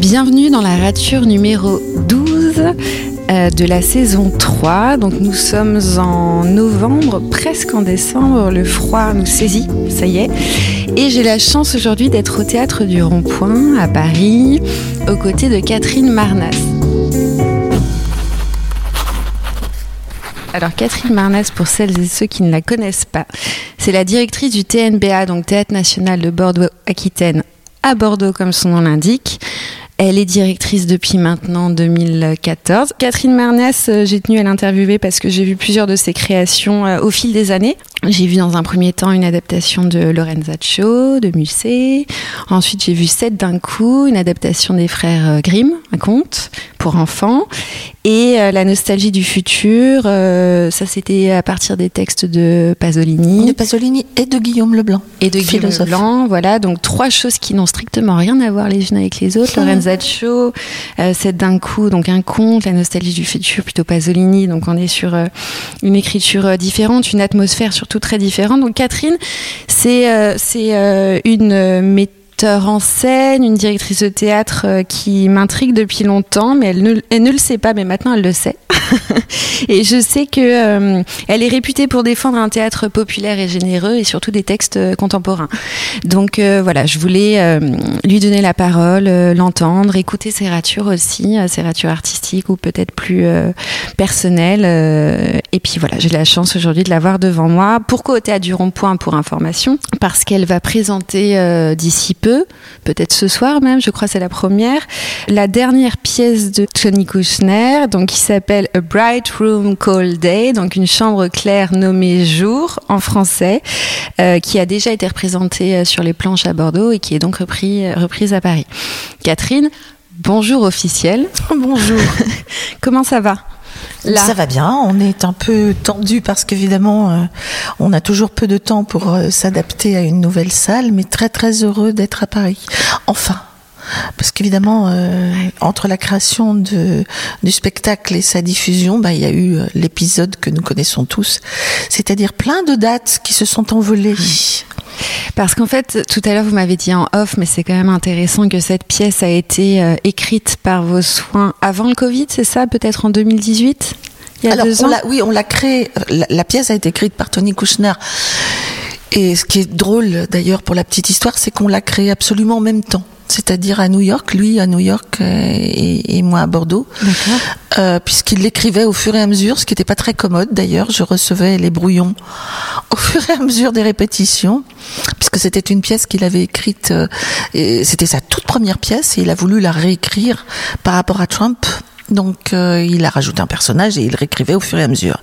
Bienvenue dans la rature numéro 12 euh, de la saison 3. Donc nous sommes en novembre, presque en décembre. Le froid nous saisit, ça y est. Et j'ai la chance aujourd'hui d'être au théâtre du Rond-Point à Paris, aux côtés de Catherine Marnas. Alors Catherine Marnas, pour celles et ceux qui ne la connaissent pas, c'est la directrice du TNBA, donc Théâtre National de Bordeaux-Aquitaine, à Bordeaux comme son nom l'indique. Elle est directrice depuis maintenant 2014. Catherine Marnas, euh, j'ai tenu à l'interviewer parce que j'ai vu plusieurs de ses créations euh, au fil des années. J'ai vu dans un premier temps une adaptation de Lorenzaccio, de Musset. Ensuite, j'ai vu Sept d'un coup, une adaptation des frères euh, Grimm, un conte pour enfants. Et La nostalgie du futur, ça c'était à partir des textes de Pasolini. De Pasolini et de Guillaume Leblanc. Et de Guillaume Leblanc, voilà. Donc trois choses qui n'ont strictement rien à voir les unes avec les autres. Lorenzaccio, euh, c'est d'un coup donc un conte, la nostalgie du futur, plutôt Pasolini. Donc on est sur euh, une écriture euh, différente, une atmosphère surtout très différente. Donc Catherine, c'est c'est une méthode en scène, une directrice de théâtre euh, qui m'intrigue depuis longtemps, mais elle ne, le sait pas, mais maintenant elle le sait. et je sais que euh, elle est réputée pour défendre un théâtre populaire et généreux et surtout des textes euh, contemporains. Donc voilà, je voulais lui donner la parole, l'entendre, écouter ses ratures aussi, ses ratures artistiques ou peut-être plus personnelles. et puis voilà, j'ai la chance aujourd'hui de l'avoir devant moi. Pourquoi au théâtre du Rond-Point? Pour information Parce qu'elle va présenter d'ici peu peut-être ce soir même, je crois c'est la première, la dernière pièce de Tony Kushner, donc qui s'appelle A Bright Room Cold Day, donc une chambre claire nommée Jour en français, euh, qui a déjà été représentée euh, sur les planches à Bordeaux et qui est donc repris, euh, reprise à Paris. Catherine, bonjour officiel. bonjour. Comment ça va? Ça va bien, on est un peu tendu parce qu'évidemment, euh, on a toujours peu de temps pour euh, s'adapter à une nouvelle salle, mais très très heureux d'être à Paris. Enfin, parce qu'évidemment, euh, entre la création de, du spectacle et sa diffusion, bah, il y a eu l'épisode que nous connaissons tous, c'est-à-dire plein de dates qui se sont envolées. Parce qu'en fait, tout à l'heure, vous m'avez dit en off, mais c'est quand même intéressant que cette pièce a été euh, écrite par vos soins avant le Covid, c'est ça Peut-être en 2018 il y a deux ans? Oui, on l'a créée. La, pièce a été écrite par Tony Kushner. Et ce qui est drôle, d'ailleurs, pour la petite histoire, c'est qu'on l'a créée absolument en même temps c'est-à-dire à New York, lui à New York euh, et, moi à Bordeaux, euh, puisqu'il l'écrivait au fur et à mesure, ce qui n'était pas très commode d'ailleurs. Je recevais les brouillons au fur et à mesure des répétitions, puisque c'était une pièce qu'il avait écrite, euh, et c'était sa toute première pièce, et il a voulu la réécrire par rapport à Trump donc euh, il a rajouté un personnage et il réécrivait au fur et à mesure.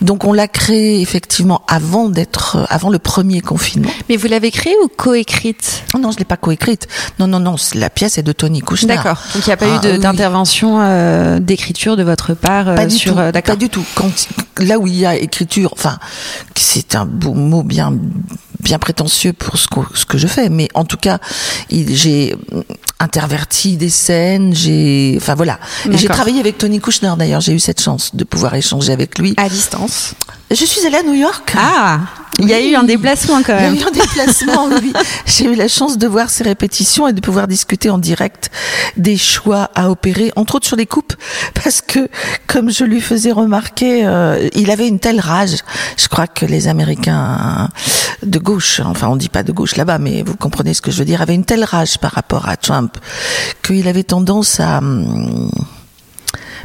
Donc on l'a créé effectivement avant d'être euh, avant le premier confinement. Mais vous l'avez créé ou coécrite? Non, je l'ai pas coécrite. Non, non, non. La pièce est de Tony Kushner. D'accord. Donc il n'y a pas eu ah, d'intervention euh, d'écriture de votre part pas du sur. Tout, pas du tout. Quand, là où il y a écriture, enfin, c'est un beau mot bien bien prétentieux pour ce que, ce que je fais, mais en tout cas, j'ai interverti des scènes, j'ai, enfin voilà, j'ai travaillé avec Tony Kushner d'ailleurs, j'ai eu cette chance de pouvoir échanger avec lui à distance. Je suis allée à New York. Ah, il y a eu un déplacement quand même. Il y a eu un déplacement, oui. J'ai eu la chance de voir ses répétitions et de pouvoir discuter en direct des choix à opérer, entre autres sur les coupes, parce que, comme je lui faisais remarquer, euh, il avait une telle rage. Je crois que les Américains de gauche, enfin on dit pas de gauche là-bas, mais vous comprenez ce que je veux dire, avaient une telle rage par rapport à Trump qu'il avait tendance à... Hum,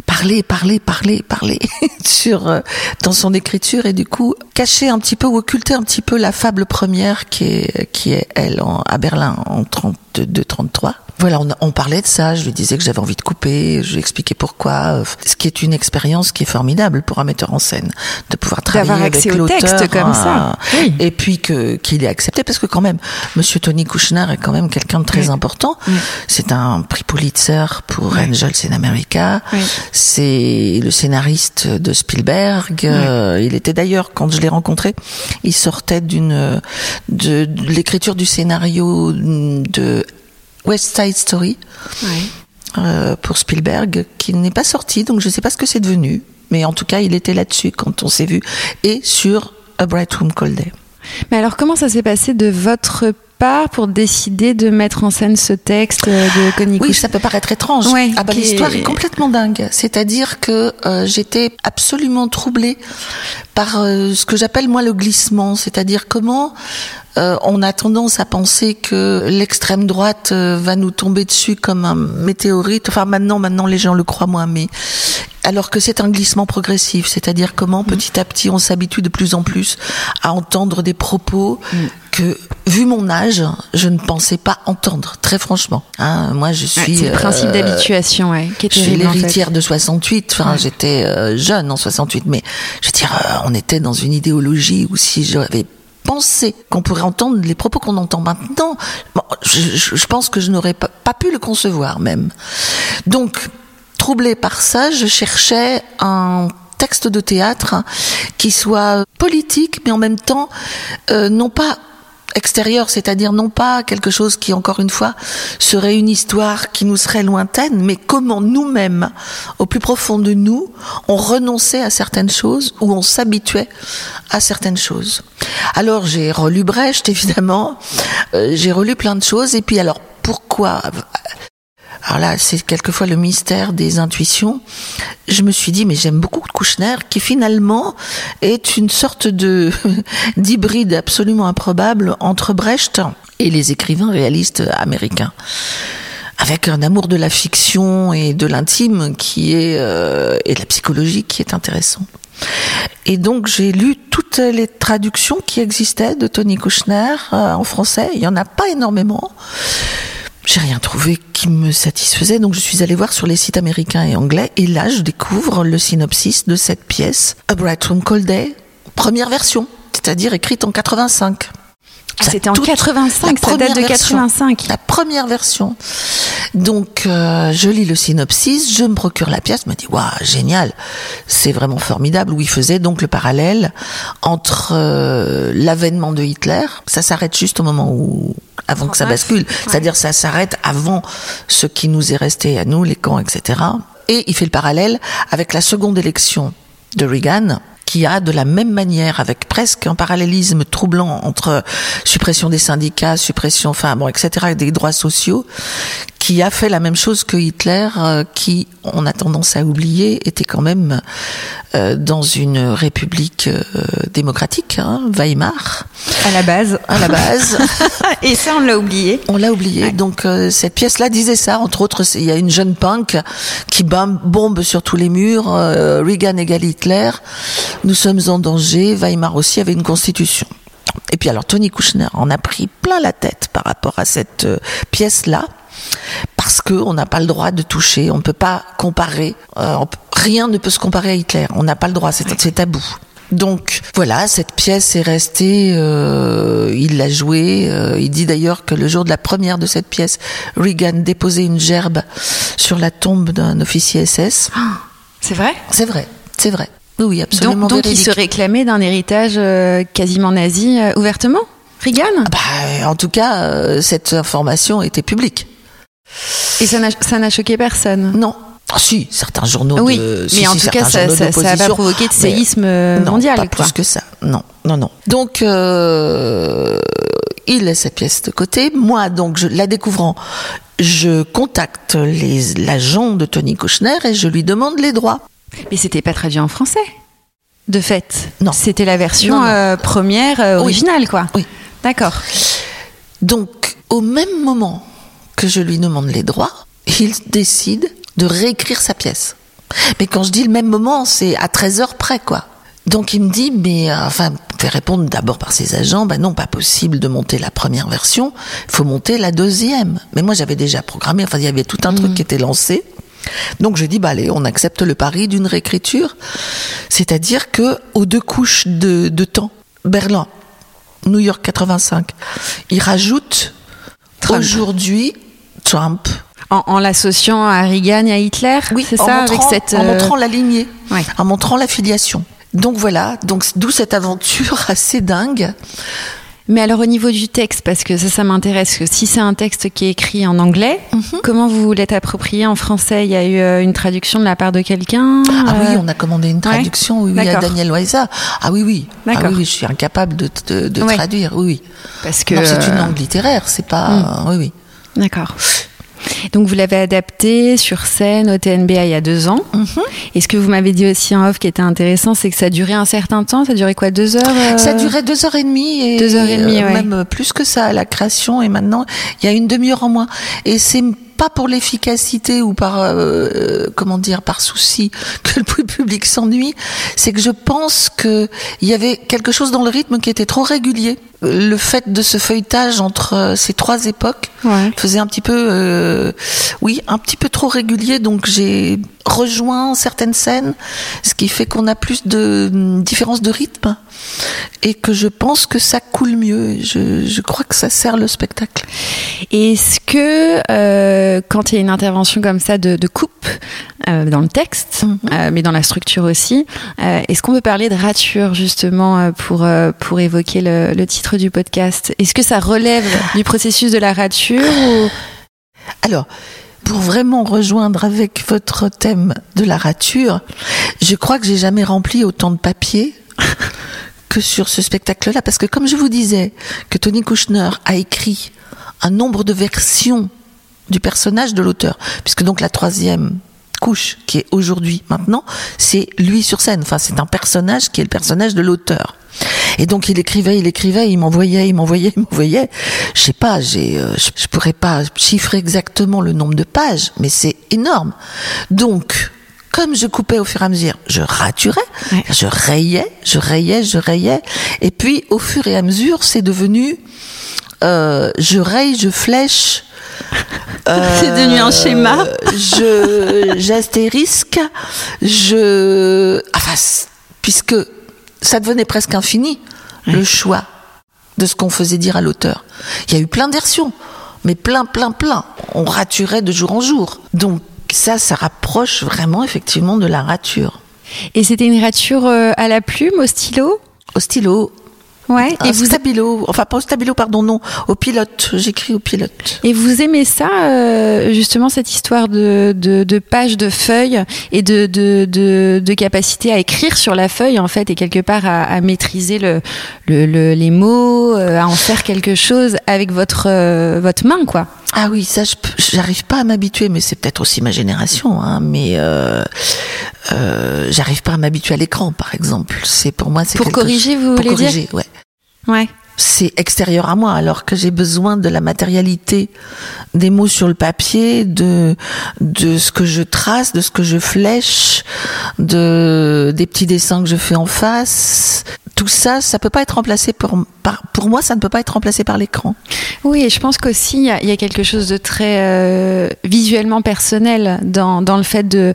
parler, parler, parler, parler sur euh, dans son écriture et du coup cacher un petit peu ou occulter un petit peu la fable première qui est qui est elle en, à Berlin en 32-33 voilà, on, on, parlait de ça. Je lui disais que j'avais envie de couper. Je lui expliquais pourquoi. Ce qui est une expérience qui est formidable pour un metteur en scène de pouvoir travailler avec l'auteur comme ça. Oui. Et puis que qu'il ait accepté parce que quand même, Monsieur Tony Kushner est quand même quelqu'un de très important. C'est un prix Pulitzer pour Angels in America. C'est le scénariste de Spielberg. Euh, il était d'ailleurs quand je l'ai rencontré, il sortait d'une de, de l'écriture du scénario de West Side Story. euh, pour Spielberg qui n'est pas sorti, donc je ne sais pas ce que c'est devenu. Mais en tout cas, il était là-dessus quand on s'est vu. Et sur A Bright Room Cold Day. Mais alors, comment ça s'est passé de votre part pour décider de mettre en scène ce texte de Connie Oui, ça peut paraître étrange. Ouais, ah bah, qui l'histoire est- complètement dingue. C'est-à-dire que euh, j'étais absolument troublée par euh, ce que j'appelle moi le glissement, c'est-à-dire comment euh, on a tendance à penser que l'extrême droite euh, va nous tomber dessus comme un météorite. Enfin maintenant, maintenant les gens le croient moins, mais alors que c'est un glissement progressif, c'est-à-dire comment petit à petit on s'habitue de plus en plus à entendre des propos que, vu mon âge, je ne pensais pas entendre, très franchement. Hein, moi, je Ouais, suis c'est le principe euh, d'habituation, ouais, qui est je suis terrible, en fait. l'héritière de 68. Enfin, Ouais. j'étais euh, jeune en 68, mais je veux dire, euh, on était dans une idéologie où si j'avais pensé qu'on pourrait entendre les propos qu'on entend maintenant, bon, je, je- je pense que je n'aurais pas, pas pu le concevoir même. Donc, troublée par ça, je cherchais un texte de théâtre qui soit politique, mais en même temps, euh, non pas c'est-à-dire non pas quelque chose qui, encore une fois, serait une histoire qui nous serait lointaine, mais comment nous-mêmes, au plus profond de nous, on renonçait à certaines choses ou on s'habituait à certaines choses. Alors j'ai relu Brecht, évidemment, euh, j'ai relu plein de choses, et puis alors pourquoi? Alors là, c'est quelquefois le mystère des intuitions. Je me suis dit, mais j'aime beaucoup Kouchner, qui finalement est une sorte de d'hybride absolument improbable entre Brecht et les écrivains réalistes américains. Avec un amour de la fiction et de l'intime qui est euh, et de la psychologie qui est intéressant. Et donc j'ai lu toutes les traductions qui existaient de Tony Kushner euh, en français. Il y en a pas énormément. J'ai rien trouvé qui me satisfaisait, donc je suis allée voir sur les sites américains et anglais, et là je découvre le synopsis de cette pièce, A Bright Room Cold Day, première version, c'est-à-dire écrite en 85. Ah, C'était en toute- 85, la ça date première de version. 85. La première version. Donc, euh, je lis le synopsis, je me procure la pièce, je me dis, waouh, génial, c'est vraiment formidable, où il faisait donc le parallèle entre euh, l'avènement de Hitler, ça s'arrête juste au moment où, avant que ça 39, bascule, c'est-à-dire ça s'arrête avant ce qui nous est resté à nous, les camps, etc. Et il fait le parallèle avec la seconde élection de Reagan, qui a de la même manière, avec presque un parallélisme troublant entre suppression des syndicats, suppression, enfin bon, etc., des droits sociaux, qui a fait la même chose que Hitler, euh, qui, on a tendance à oublier, était quand même euh, dans une république euh, démocratique, hein, Weimar, À la base. à la base. Et ça, on l'a oublié. On l'a oublié. Donc cette pièce-là disait ça. Entre autres, il y a une jeune punk qui bombe sur tous les murs. Reagan égale Hitler. Nous sommes en danger. Weimar aussi avait une constitution. Et puis alors Tony Kushner en a pris plein la tête par rapport à cette euh, pièce-là. Parce que on n'a pas le droit de toucher, on ne peut pas comparer, euh, peut- rien ne peut se comparer à Hitler. On n'a pas le droit, c'est tabou. Donc voilà, cette pièce est restée. euh, il l'a jouée. euh, il dit d'ailleurs que le jour de la première de cette pièce, Reagan déposait une gerbe sur la tombe d'un officier SS. C'est vrai? C'est vrai, c'est vrai. Oui, absolument Donc, donc il se réclamait d'un héritage euh, quasiment nazi euh, ouvertement Reagan? Bah, en tout cas, euh, cette information était publique. Et ça n'a- choqué personne? Non. Ah, si, certains journaux Oui, de, si, mais en si, tout cas, ça ça- ça a pas d'opposition. provoqué de séisme non, mondial. pas quoi. plus que ça. Non, non, non. Donc, euh, il laisse cette pièce de côté. Moi, donc, je, la découvrant, je contacte l'agent de Tony Kushner et je lui demande les droits. Mais c'était pas traduit en français, de fait. Non. C'était la version Non, non. euh, première euh, Oui. originale, quoi. Oui. D'accord. Donc, au même moment que je lui demande les droits, il décide de réécrire sa pièce. Mais quand je dis le même moment, c'est à 13 heures près, quoi. Donc il me dit, mais euh, enfin, fait répondre d'abord par ses agents, ben non, pas possible de monter la première version, il faut monter la deuxième. Mais moi j'avais déjà programmé, enfin il y avait tout un truc qui était lancé. Donc je dis, bah allez, on accepte le pari d'une réécriture, c'est-à-dire que aux deux couches de, de temps, Berlin, New York 85, il rajoute aujourd'hui Trump. En, en l'associant à Reagan et à Hitler c'est en ça, montrant, avec cette. en euh, montrant la lignée, ouais. en montrant la filiation. Donc voilà, donc d'où cette aventure assez dingue. Mais alors au niveau du texte, parce que ça, ça m'intéresse, que si c'est un texte qui est écrit en anglais, Mhm. comment vous vous l'êtes approprié en français? Il y a eu euh, une traduction de la part de quelqu'un Ah euh, oui, on a commandé une traduction, oui, oui, à. Daniel Loisa. Ah oui, oui. Ah oui, oui, je suis incapable de, de, de Ouais. traduire, oui, oui. Parce que c'est une euh, langue littéraire, c'est pas... Oui, oui. D'accord. Donc vous l'avez adapté sur scène au TNBA il y a deux ans. Mhm. Et ce que vous m'avez dit aussi en off qui était intéressant, c'est que ça durait un certain temps. Ça durait quoi, deux heures euh, Ça durait deux heures et demie et Deux heures et demie, euh, ouais. même plus que ça à la création et maintenant il y a une demi-heure en moins et c'est pas pour l'efficacité ou par euh, comment dire par souci que le public s'ennuie, c'est que je pense que il y avait quelque chose dans le rythme qui était trop régulier. Le fait de ce feuilletage entre euh, ces trois époques Ouais. faisait un petit peu, euh, oui, un petit peu trop régulier. Donc j'ai rejoint certaines scènes, ce qui fait qu'on a plus de hum, différence de rythme et que je pense que ça coule mieux. Je, je crois que ça sert le spectacle. Est-ce que euh, quand il y a une intervention comme ça de, de coupe euh, dans le texte, Mhm. euh, mais dans la structure aussi, euh, est-ce qu'on peut parler de rature justement pour pour évoquer le, le titre du podcast? Est-ce que ça relève du processus de la rature ou... Alors, pour vraiment rejoindre avec votre thème de la rature, je crois que j'ai jamais rempli autant de papier que sur ce spectacle-là, parce que comme je vous disais, que Tony Kushner a écrit un nombre de versions du personnage de l'auteur, puisque donc la troisième couche qui est aujourd'hui maintenant, c'est lui sur scène. Enfin, c'est un personnage qui est le personnage de l'auteur. Et donc il écrivait, il écrivait, il m'envoyait, il m'envoyait, il m'envoyait. Je sais pas, j'ai, euh, je, pourrais pas chiffrer exactement le nombre de pages, mais c'est énorme. Donc, comme je coupais au fur et à mesure, je raturais, Ouais. je rayais, je rayais, je rayais, et puis au fur et à mesure, c'est devenu, euh, je raye, je flèche. C'est devenu un schéma. Je j'astérisque, je enfin c- puisque ça devenait presque infini le choix de ce qu'on faisait dire à l'auteur. Il y a eu plein de versions, mais plein plein plein. On raturait de jour en jour. Donc ça ça rapproche vraiment effectivement de la rature. Et c'était une rature euh, à la plume, au stylo? Au stylo, Ouais. un Et vous, stabilo, enfin pas au stabilo pardon non, au pilote, j'écris au pilote. et vous aimez ça, euh, justement, cette histoire de, de, de pages, de feuilles et de, de, de, de capacité à écrire sur la feuille, en fait, et quelque part à, à maîtriser le, le, le- les mots, euh, à en faire quelque chose avec votre, euh, votre main, quoi. Ah oui, ça, j'arrive pas à m'habituer, mais c'est peut-être aussi ma génération. Hein, mais euh, euh, j'arrive pas à m'habituer à l'écran, par exemple. C'est pour moi, c'est Pour corriger, vous pour voulez dire corriger, ouais. Ouais. C'est extérieur à moi, alors que j'ai besoin de la matérialité des mots sur le papier, de de ce que je trace, de ce que je flèche, de des petits dessins que je fais en face. Tout ça, ça peut pas être remplacé pour par, pour moi, ça ne peut pas être remplacé par l'écran. Oui, et je pense qu'aussi, il y, y a quelque chose de très euh, visuellement personnel dans, dans le fait de,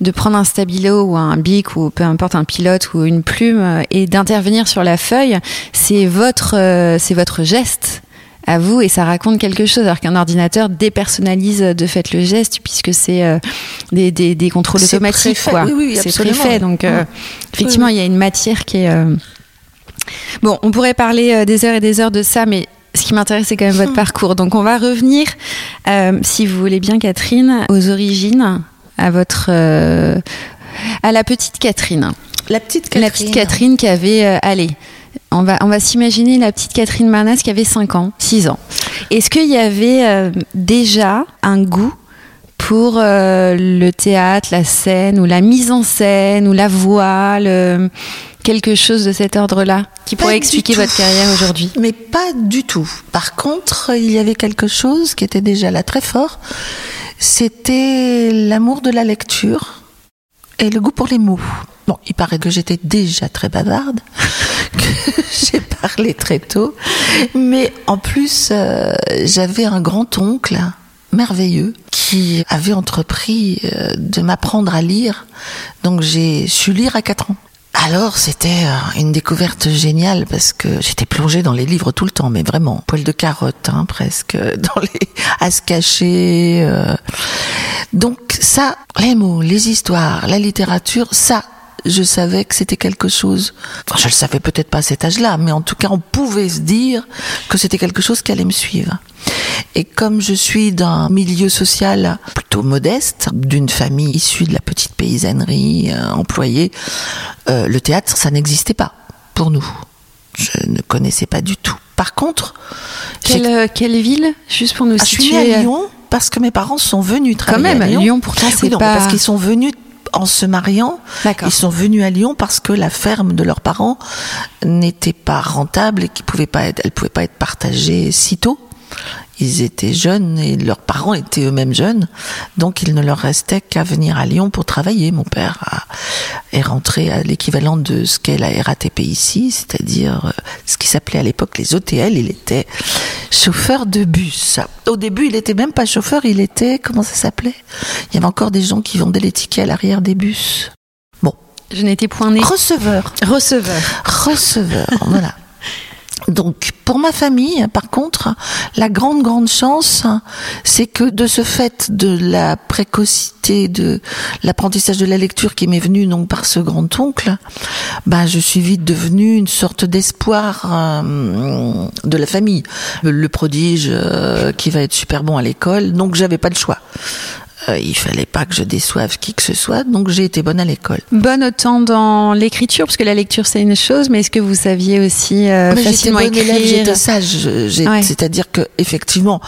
de prendre un stabilo ou un bic ou peu importe un pilote ou une plume euh, et d'intervenir sur la feuille. C'est votre, euh, c'est votre geste à vous et ça raconte quelque chose alors qu'un ordinateur dépersonnalise de fait le geste puisque c'est euh, des, des, des contrôles automatiques quoi oui, oui, c'est préfet donc euh, Mm. effectivement il y a une matière qui est euh, Bon, on pourrait parler euh, des heures et des heures de ça, mais ce qui m'intéresse, c'est quand même votre parcours. Donc, on va revenir, euh, si vous voulez bien, Catherine, aux origines, à votre, euh, à la petite Catherine. La petite Catherine. La petite Catherine qui avait, euh, allez, on va, on va s'imaginer la petite Catherine Manas qui avait 5 ans, 6 ans. Est-ce qu'il y avait déjà un goût pour le théâtre, la scène, ou la mise en scène, ou la voix, le- quelque chose de cet ordre-là, qui Pas pourrait expliquer votre carrière aujourd'hui? Mais pas du tout. Par contre, il y avait quelque chose qui était déjà là très fort. C'était l'amour de la lecture et le goût pour les mots. Bon, il paraît que j'étais déjà très bavarde, que j'ai parlé très tôt, mais en plus, euh, j'avais un grand-oncle merveilleux qui avait entrepris euh, de m'apprendre à lire. Donc j'ai su lire à 4 ans. Alors c'était euh, une découverte géniale parce que j'étais plongée dans les livres tout le temps, mais vraiment poil de carotte hein, presque dans les à se cacher. euh. Donc ça, les mots, les histoires, la littérature, ça je savais que c'était quelque chose. Enfin, je le savais peut-être pas à cet âge-là, mais en tout cas, on pouvait se dire que c'était quelque chose qui allait me suivre. Et comme je suis d'un milieu social plutôt modeste, d'une famille issue de la petite paysannerie euh, employée, euh, le théâtre, ça n'existait pas pour nous. Je ne connaissais pas du tout. Par contre, quelle, euh, quelle ville, juste pour nous ah, situer Je suis née à Lyon parce que mes parents sont venus travailler Quand même, à Lyon. Lyon pourtant c'est oui, non, parce qu'ils sont venus en se mariant, ils sont venus à Lyon parce que la ferme de leurs parents n'était pas rentable et qu'ils pouvaient pas être, elle pouvait pas être partagée si tôt ils étaient jeunes et leurs parents étaient eux-mêmes jeunes, donc il ne leur restait qu'à venir à Lyon pour travailler. Mon père a, est rentré à l'équivalent de ce qu'est la RATP ici, c'est-à-dire euh, ce qui s'appelait à l'époque les OTL. Il était chauffeur de bus. Au début, il était même pas chauffeur, il était comment ça s'appelait? Il y avait encore des gens qui vendaient les tickets à l'arrière des bus. Bon, je n'étais point né. Receveur. Receveur. Receveur. voilà. Donc, pour ma famille, par contre, la grande, grande chance, c'est que de ce fait de la précocité de l'apprentissage de la lecture qui m'est venu donc par ce grand-oncle, bah, je suis vite devenue une sorte d'espoir euh, de la famille. Le, prodige euh, qui va être super bon à l'école, donc j'avais pas le choix. Euh, il fallait pas que je déçoive qui que ce soit, donc j'ai été bonne à l'école. Bonne autant dans l'écriture, parce que la lecture c'est une chose, mais est-ce que vous saviez aussi euh, facilement écrire J'étais sage, c'est-à-dire que effectivement,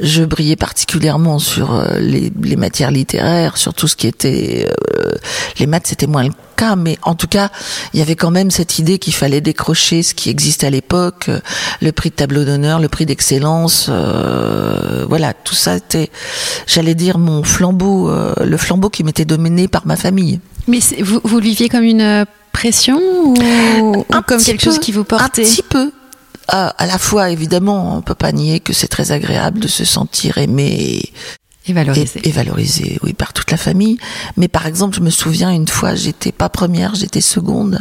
je brillais particulièrement sur euh, les, les, matières littéraires, sur tout ce qui était euh, les maths, c'était moins le mais en tout cas, il y avait quand même cette idée qu'il fallait décrocher ce qui existait à l'époque, euh, le prix de tableau d'honneur, le prix d'excellence, euh, voilà, tout ça était, j'allais dire, mon flambeau, euh, le flambeau qui m'était dominé par ma famille. Mais vous, vous viviez comme une pression ou, comme quelque chose qui vous portait Un petit peu, à, la fois, évidemment, on peut pas nier que c'est très agréable de se sentir aimé et valorisé. Et, oui, par toute la famille. Mais par exemple, je me souviens une fois, j'étais pas première, j'étais seconde.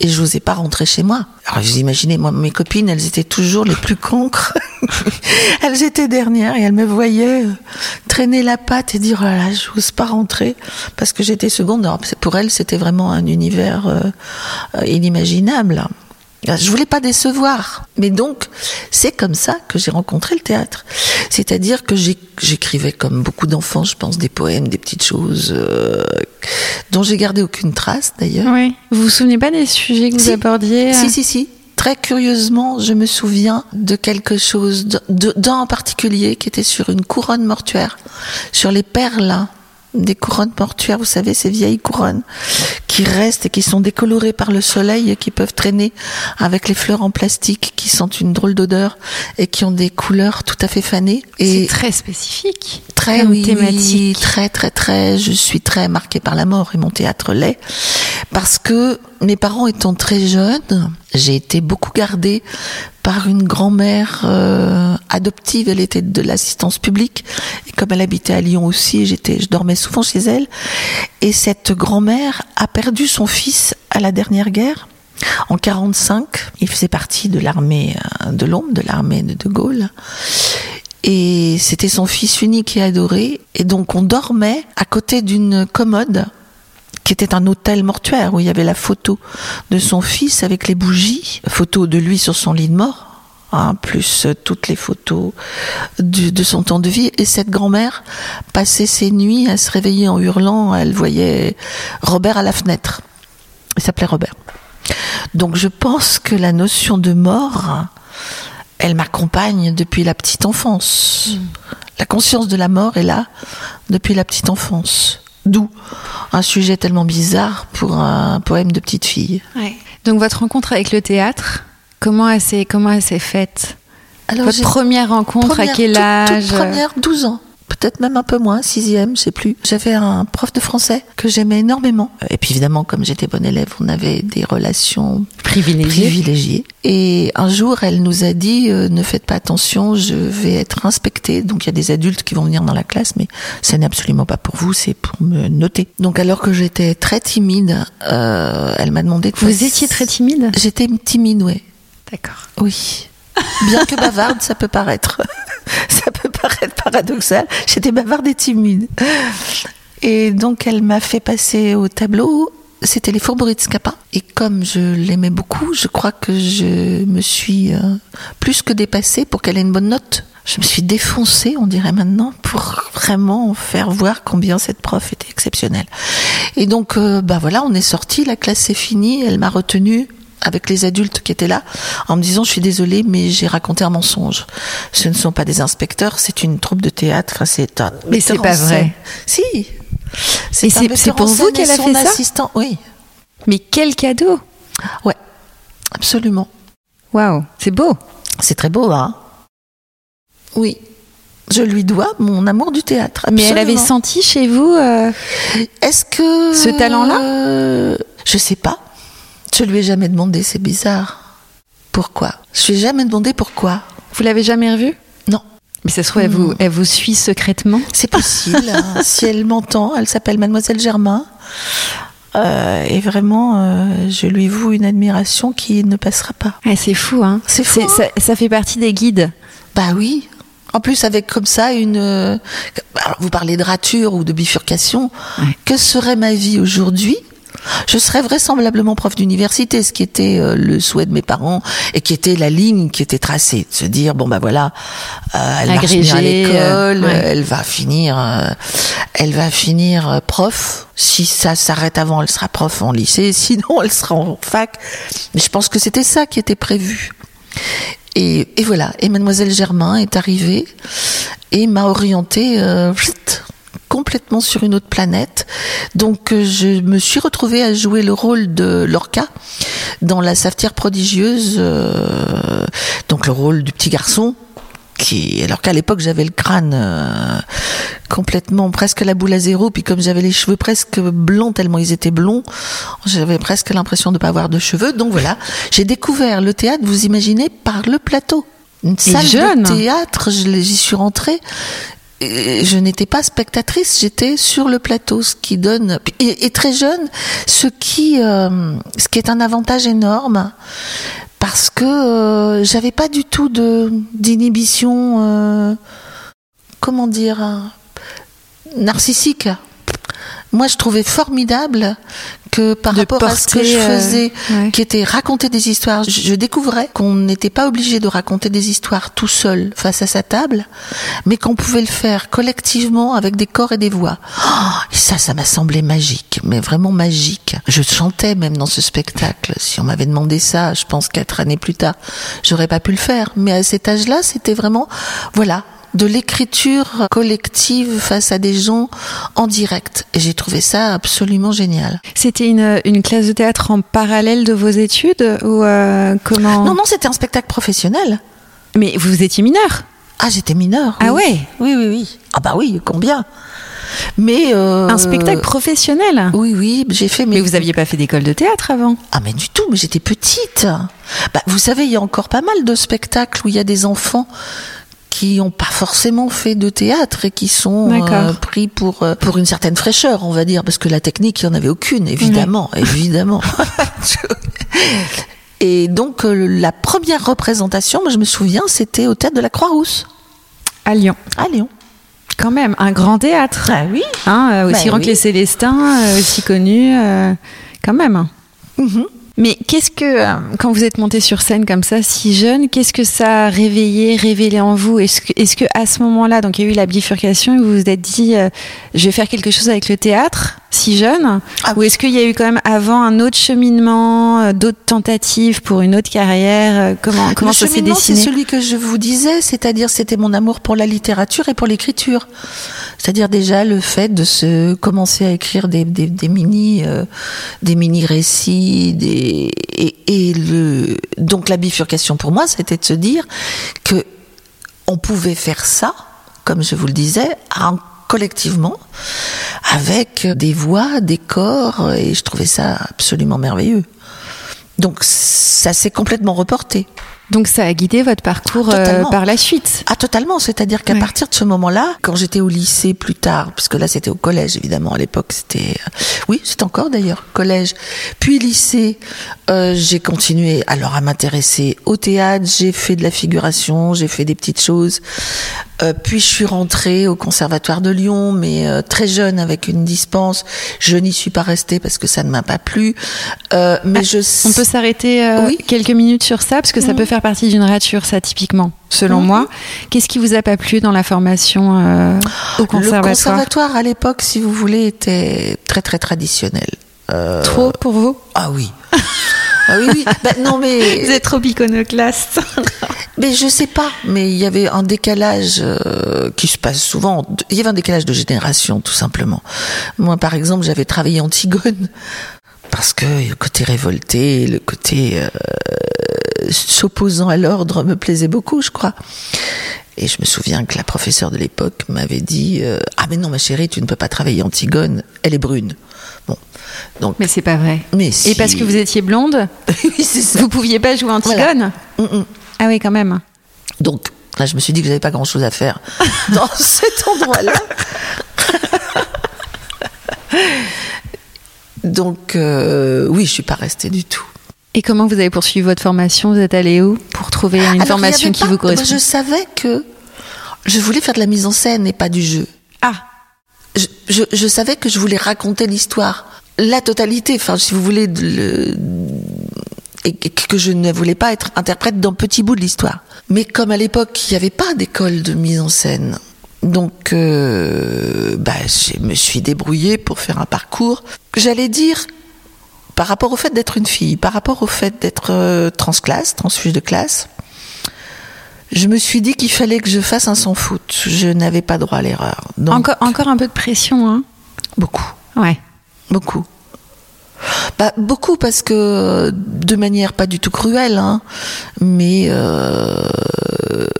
Et je n'osais pas rentrer chez moi. Alors vous imaginez, moi, mes copines, elles étaient toujours les plus concres. elles étaient dernières et elles me voyaient euh, traîner la patte et dire, oh je n'ose pas rentrer parce que j'étais seconde. Alors, pour elles, c'était vraiment un univers euh, euh, inimaginable. Je voulais pas décevoir. Mais donc, c'est comme ça que j'ai rencontré le théâtre. C'est-à-dire que j'écrivais comme beaucoup d'enfants, je pense, des poèmes, des petites choses euh, dont j'ai gardé aucune trace d'ailleurs. Oui. Vous vous souvenez pas des sujets que vous abordiez Si, si, si. Très curieusement, je me souviens de quelque chose, d'un en particulier qui était sur une couronne mortuaire, sur les perles des couronnes mortuaires, vous savez, ces vieilles couronnes qui restent et qui sont décolorées par le soleil et qui peuvent traîner avec les fleurs en plastique qui sentent une drôle d'odeur et qui ont des couleurs tout à fait fanées. C'est très spécifique. Très oui, thématique. très très très. Je suis très marquée par la mort et mon théâtre l'est parce que mes parents étant très jeunes, j'ai été beaucoup gardée par une grand-mère euh, adoptive. Elle était de l'assistance publique et comme elle habitait à Lyon aussi, j'étais, je dormais souvent chez elle. Et cette grand-mère a perdu son fils à la dernière guerre. En 45, il faisait partie de l'armée euh, de l'ombre, de l'armée de De Gaulle. Et c'était son fils unique et adoré. Et donc on dormait à côté d'une commode qui était un hôtel mortuaire où il y avait la photo de son fils avec les bougies, photo de lui sur son lit de mort. Hein, plus toutes les photos de son temps de vie. Et cette grand-mère passait ses nuits à se réveiller en hurlant. Elle voyait Robert à la fenêtre. Il s'appelait Robert. Donc je pense que la notion de mort, elle m'accompagne depuis la petite enfance. La conscience de la mort est là depuis la petite enfance. D'où un sujet tellement bizarre pour un poème de petite fille. Donc votre rencontre avec le théâtre, comment elle s'est comment elle s'est faite? Votre première rencontre à quel âge? Première 12 ans peut-être même un peu moins, sixième, je sais plus. J'avais un prof de français que j'aimais énormément. Et puis évidemment, comme j'étais bonne élève, on avait des relations privilégiées. Et un jour, elle nous a dit euh, ne faites pas attention, je vais être inspectée. Donc il y a des adultes qui vont venir dans la classe, mais ce n'est absolument pas pour vous, c'est pour me noter. Donc alors que j'étais très timide, euh, elle m'a demandé de Vous étiez très timide? J'étais timide, oui. D'accord. Oui. Bien que bavarde, ça peut paraître. ça peut paraître paradoxal. J'étais bavarde et timide. Et donc, elle m'a fait passer au tableau c'était les Fourberies de Scapin. Et comme je l'aimais beaucoup, je crois que je me suis euh, plus que dépassée pour qu'elle ait une bonne note. Je me suis défoncée, on dirait maintenant, pour vraiment faire voir combien cette prof était exceptionnelle. Et donc, euh, bah voilà, on est sorti, la classe est finie, elle m'a retenue avec les adultes qui étaient là, en me disant je suis désolée, mais j'ai raconté un mensonge. Ce ne sont pas des inspecteurs, c'est une troupe de théâtre. C'est un Mais c'est pas vrai. Si. C'est- c'est pour vous qu'elle a fait ça assistant. Oui. Mais quel cadeau Ouais. Absolument. Waouh, c'est beau. C'est très beau, hein Oui. Je lui dois mon amour du théâtre. Mais elle avait senti chez vous euh, Est-ce que Ce talent-là? Euh, Je sais pas. Je lui ai jamais demandé. C'est bizarre. Pourquoi? Je lui ai jamais demandé pourquoi. Vous l'avez jamais revue Non. Mais ça se trouve, elle vous, elle vous suit secrètement? C'est possible. hein. si elle m'entend, elle s'appelle Mademoiselle Germain. Euh, et vraiment, euh, je lui voue une admiration qui ne passera pas. Ah, c'est fou, hein. C'est fou, hein. Ça, ça fait partie des guides. Bah oui. En plus, avec comme ça une. euh, alors, vous parlez de rature ou de bifurcation. Ouais. Que serait ma vie aujourd'hui Je serais vraisemblablement prof d'université, ce qui était euh, le souhait de mes parents et qui était la ligne qui était tracée, de se dire bon bah voilà, euh, elle à Agrégée, l'école, euh, ouais. elle va finir, euh, elle va finir prof. Si ça s'arrête avant, elle sera prof en lycée. Sinon, elle sera en fac. Mais je pense que c'était ça qui était prévu. Et, et voilà, et mademoiselle Germain est arrivée et m'a orientée pfft, complètement sur une autre planète. Donc euh, je me suis retrouvée à jouer le rôle de Lorca dans La Savetière prodigieuse, euh, donc le rôle du petit garçon. Qui, alors qu'à l'époque j'avais le crâne euh, complètement presque la boule à zéro, puis comme j'avais les cheveux presque blancs tellement ils étaient blonds, j'avais presque l'impression de ne pas avoir de cheveux. Donc voilà, j'ai découvert le théâtre, vous imaginez, par le plateau. Une salle jeune. de théâtre, j'y suis rentrée. Je n'étais pas spectatrice, j'étais sur le plateau, ce qui donne et, très jeune, ce qui euh, ce qui est un avantage énorme parce que euh, j'avais pas du tout d'inhibition euh, comment dire narcissique. Moi, je trouvais formidable que par De rapport à ce que je euh, faisais, ouais. qui était raconter des histoires, je, je découvrais qu'on n'était pas obligé de raconter des histoires tout seul face à sa table, mais qu'on pouvait le faire collectivement avec des corps et des voix. Oh, et ça, ça m'a semblé magique, mais vraiment magique. Je chantais même dans ce spectacle. Si on m'avait demandé ça, je pense quatre années plus tard, j'aurais pas pu le faire. Mais à cet âge-là, c'était vraiment, voilà, de l'écriture collective face à des gens en direct. Et j'ai trouvé ça absolument génial. C'était une, une classe de théâtre en parallèle de vos études ou euh, comment? Non, non, c'était un spectacle professionnel. Mais vous étiez mineur. Ah, j'étais mineure. Ah oui. ouais? Oui, oui, oui. Ah bah oui, combien? Mais euh, Un spectacle professionnel. Oui, oui, j'ai fait. Mais vous aviez pas fait d'école de théâtre avant? Ah mais du tout, mais j'étais petite. Bah, vous savez, il y a encore pas mal de spectacles où il y a des enfants qui n'ont pas forcément fait de théâtre et qui sont euh, pris pour euh, pour une certaine fraîcheur, on va dire, parce que la technique, il n'y en avait aucune, évidemment, évidemment. et donc euh, la première représentation, moi je me souviens, c'était au théâtre de la Croix-Rousse À Lyon. à Lyon. Quand même, un grand théâtre. Ah oui. Hein, aussi Bah grand oui. que les Célestins, aussi connu, euh, quand même. Mhm. Mais qu'est-ce que, euh, quand vous êtes monté sur scène comme ça, si jeune, qu'est-ce que ça a réveillé, révélé en vous? Est-ce que, est-ce que à ce moment-là, donc il y a eu la bifurcation, vous vous êtes dit, euh, je vais faire quelque chose avec le théâtre, si jeune Ah Ou est-ce qu'il y a eu quand même avant un autre cheminement, euh, d'autres tentatives pour une autre carrière euh, Comment, comment le ça s'est c'est celui que je vous disais, c'est-à-dire c'était mon amour pour la littérature et pour l'écriture. C'est-à-dire déjà le fait de se commencer à écrire des, des, des mini euh, des mini récits, des et, et le donc la bifurcation pour moi, c'était de se dire que on pouvait faire ça, comme je vous le disais, en- collectivement, avec des voix, des corps, et je trouvais ça absolument merveilleux. Donc ça s'est complètement reporté. Donc ça a guidé votre parcours euh, par la suite Ah totalement, c'est-à-dire qu'à Ouais. partir de ce moment-là, quand j'étais au lycée plus tard, puisque là c'était au collège évidemment, à l'époque c'était, oui c'est encore d'ailleurs collège, puis lycée, euh, j'ai continué alors à m'intéresser au théâtre, j'ai fait de la figuration, j'ai fait des petites choses, Euh, puis je suis rentrée au conservatoire de Lyon, mais euh, très jeune avec une dispense. Je n'y suis pas restée parce que ça ne m'a pas plu. Euh, mais Ah, je On peut s'arrêter euh, Oui. quelques minutes sur ça, parce que ça peut faire partie d'une rature, ça, typiquement, selon moi. Qu'est-ce qui vous a pas plu dans la formation euh, au Le conservatoire? conservatoire à l'époque, si vous voulez, était très très traditionnel. Euh, Trop pour vous? Ah oui. Ah oui, oui. Bah, non, mais Vous êtes trop iconoclaste. Mais je sais pas, mais il y avait un décalage euh, qui se passe souvent. Il y avait un décalage de génération, tout simplement. Moi, par exemple, j'avais travaillé Antigone parce que le côté révolté, le côté euh, s'opposant à l'ordre me plaisait beaucoup, je crois. Et je me souviens que la professeure de l'époque m'avait dit euh, Ah mais non, ma chérie, tu ne peux pas travailler Antigone, elle est brune. Bon, donc. Mais c'est pas vrai. Mais si. Et parce que vous étiez blonde, vous pouviez pas jouer Antigone Mm, mm. Ah oui, quand même. Donc là, je me suis dit que j'avais pas grand-chose à faire dans cet endroit-là. Donc euh, oui, je suis pas restée du tout. Et comment vous avez poursuivi votre formation? Vous êtes allé où pour trouver une Alors, formation qui pas- vous correspond? Je savais que je voulais faire de la mise en scène et pas du jeu. Ah, Je, je, je savais que je voulais raconter l'histoire, la totalité. Enfin, si vous voulez, le- et que je ne voulais pas être interprète d'un petit bout de l'histoire. Mais comme à l'époque, il n'y avait pas d'école de mise en scène. Donc, euh, bah, je me suis débrouillée pour faire un parcours. J'allais dire, par rapport au fait d'être une fille, par rapport au fait d'être euh, transclasse, transfuge de classe, je me suis dit qu'il fallait que je fasse un sans faute. Je n'avais pas droit à l'erreur. Donc, encore, encore un peu de pression, hein? Beaucoup. Ouais. Beaucoup. Bah, beaucoup parce que de manière pas du tout cruelle, hein, mais euh,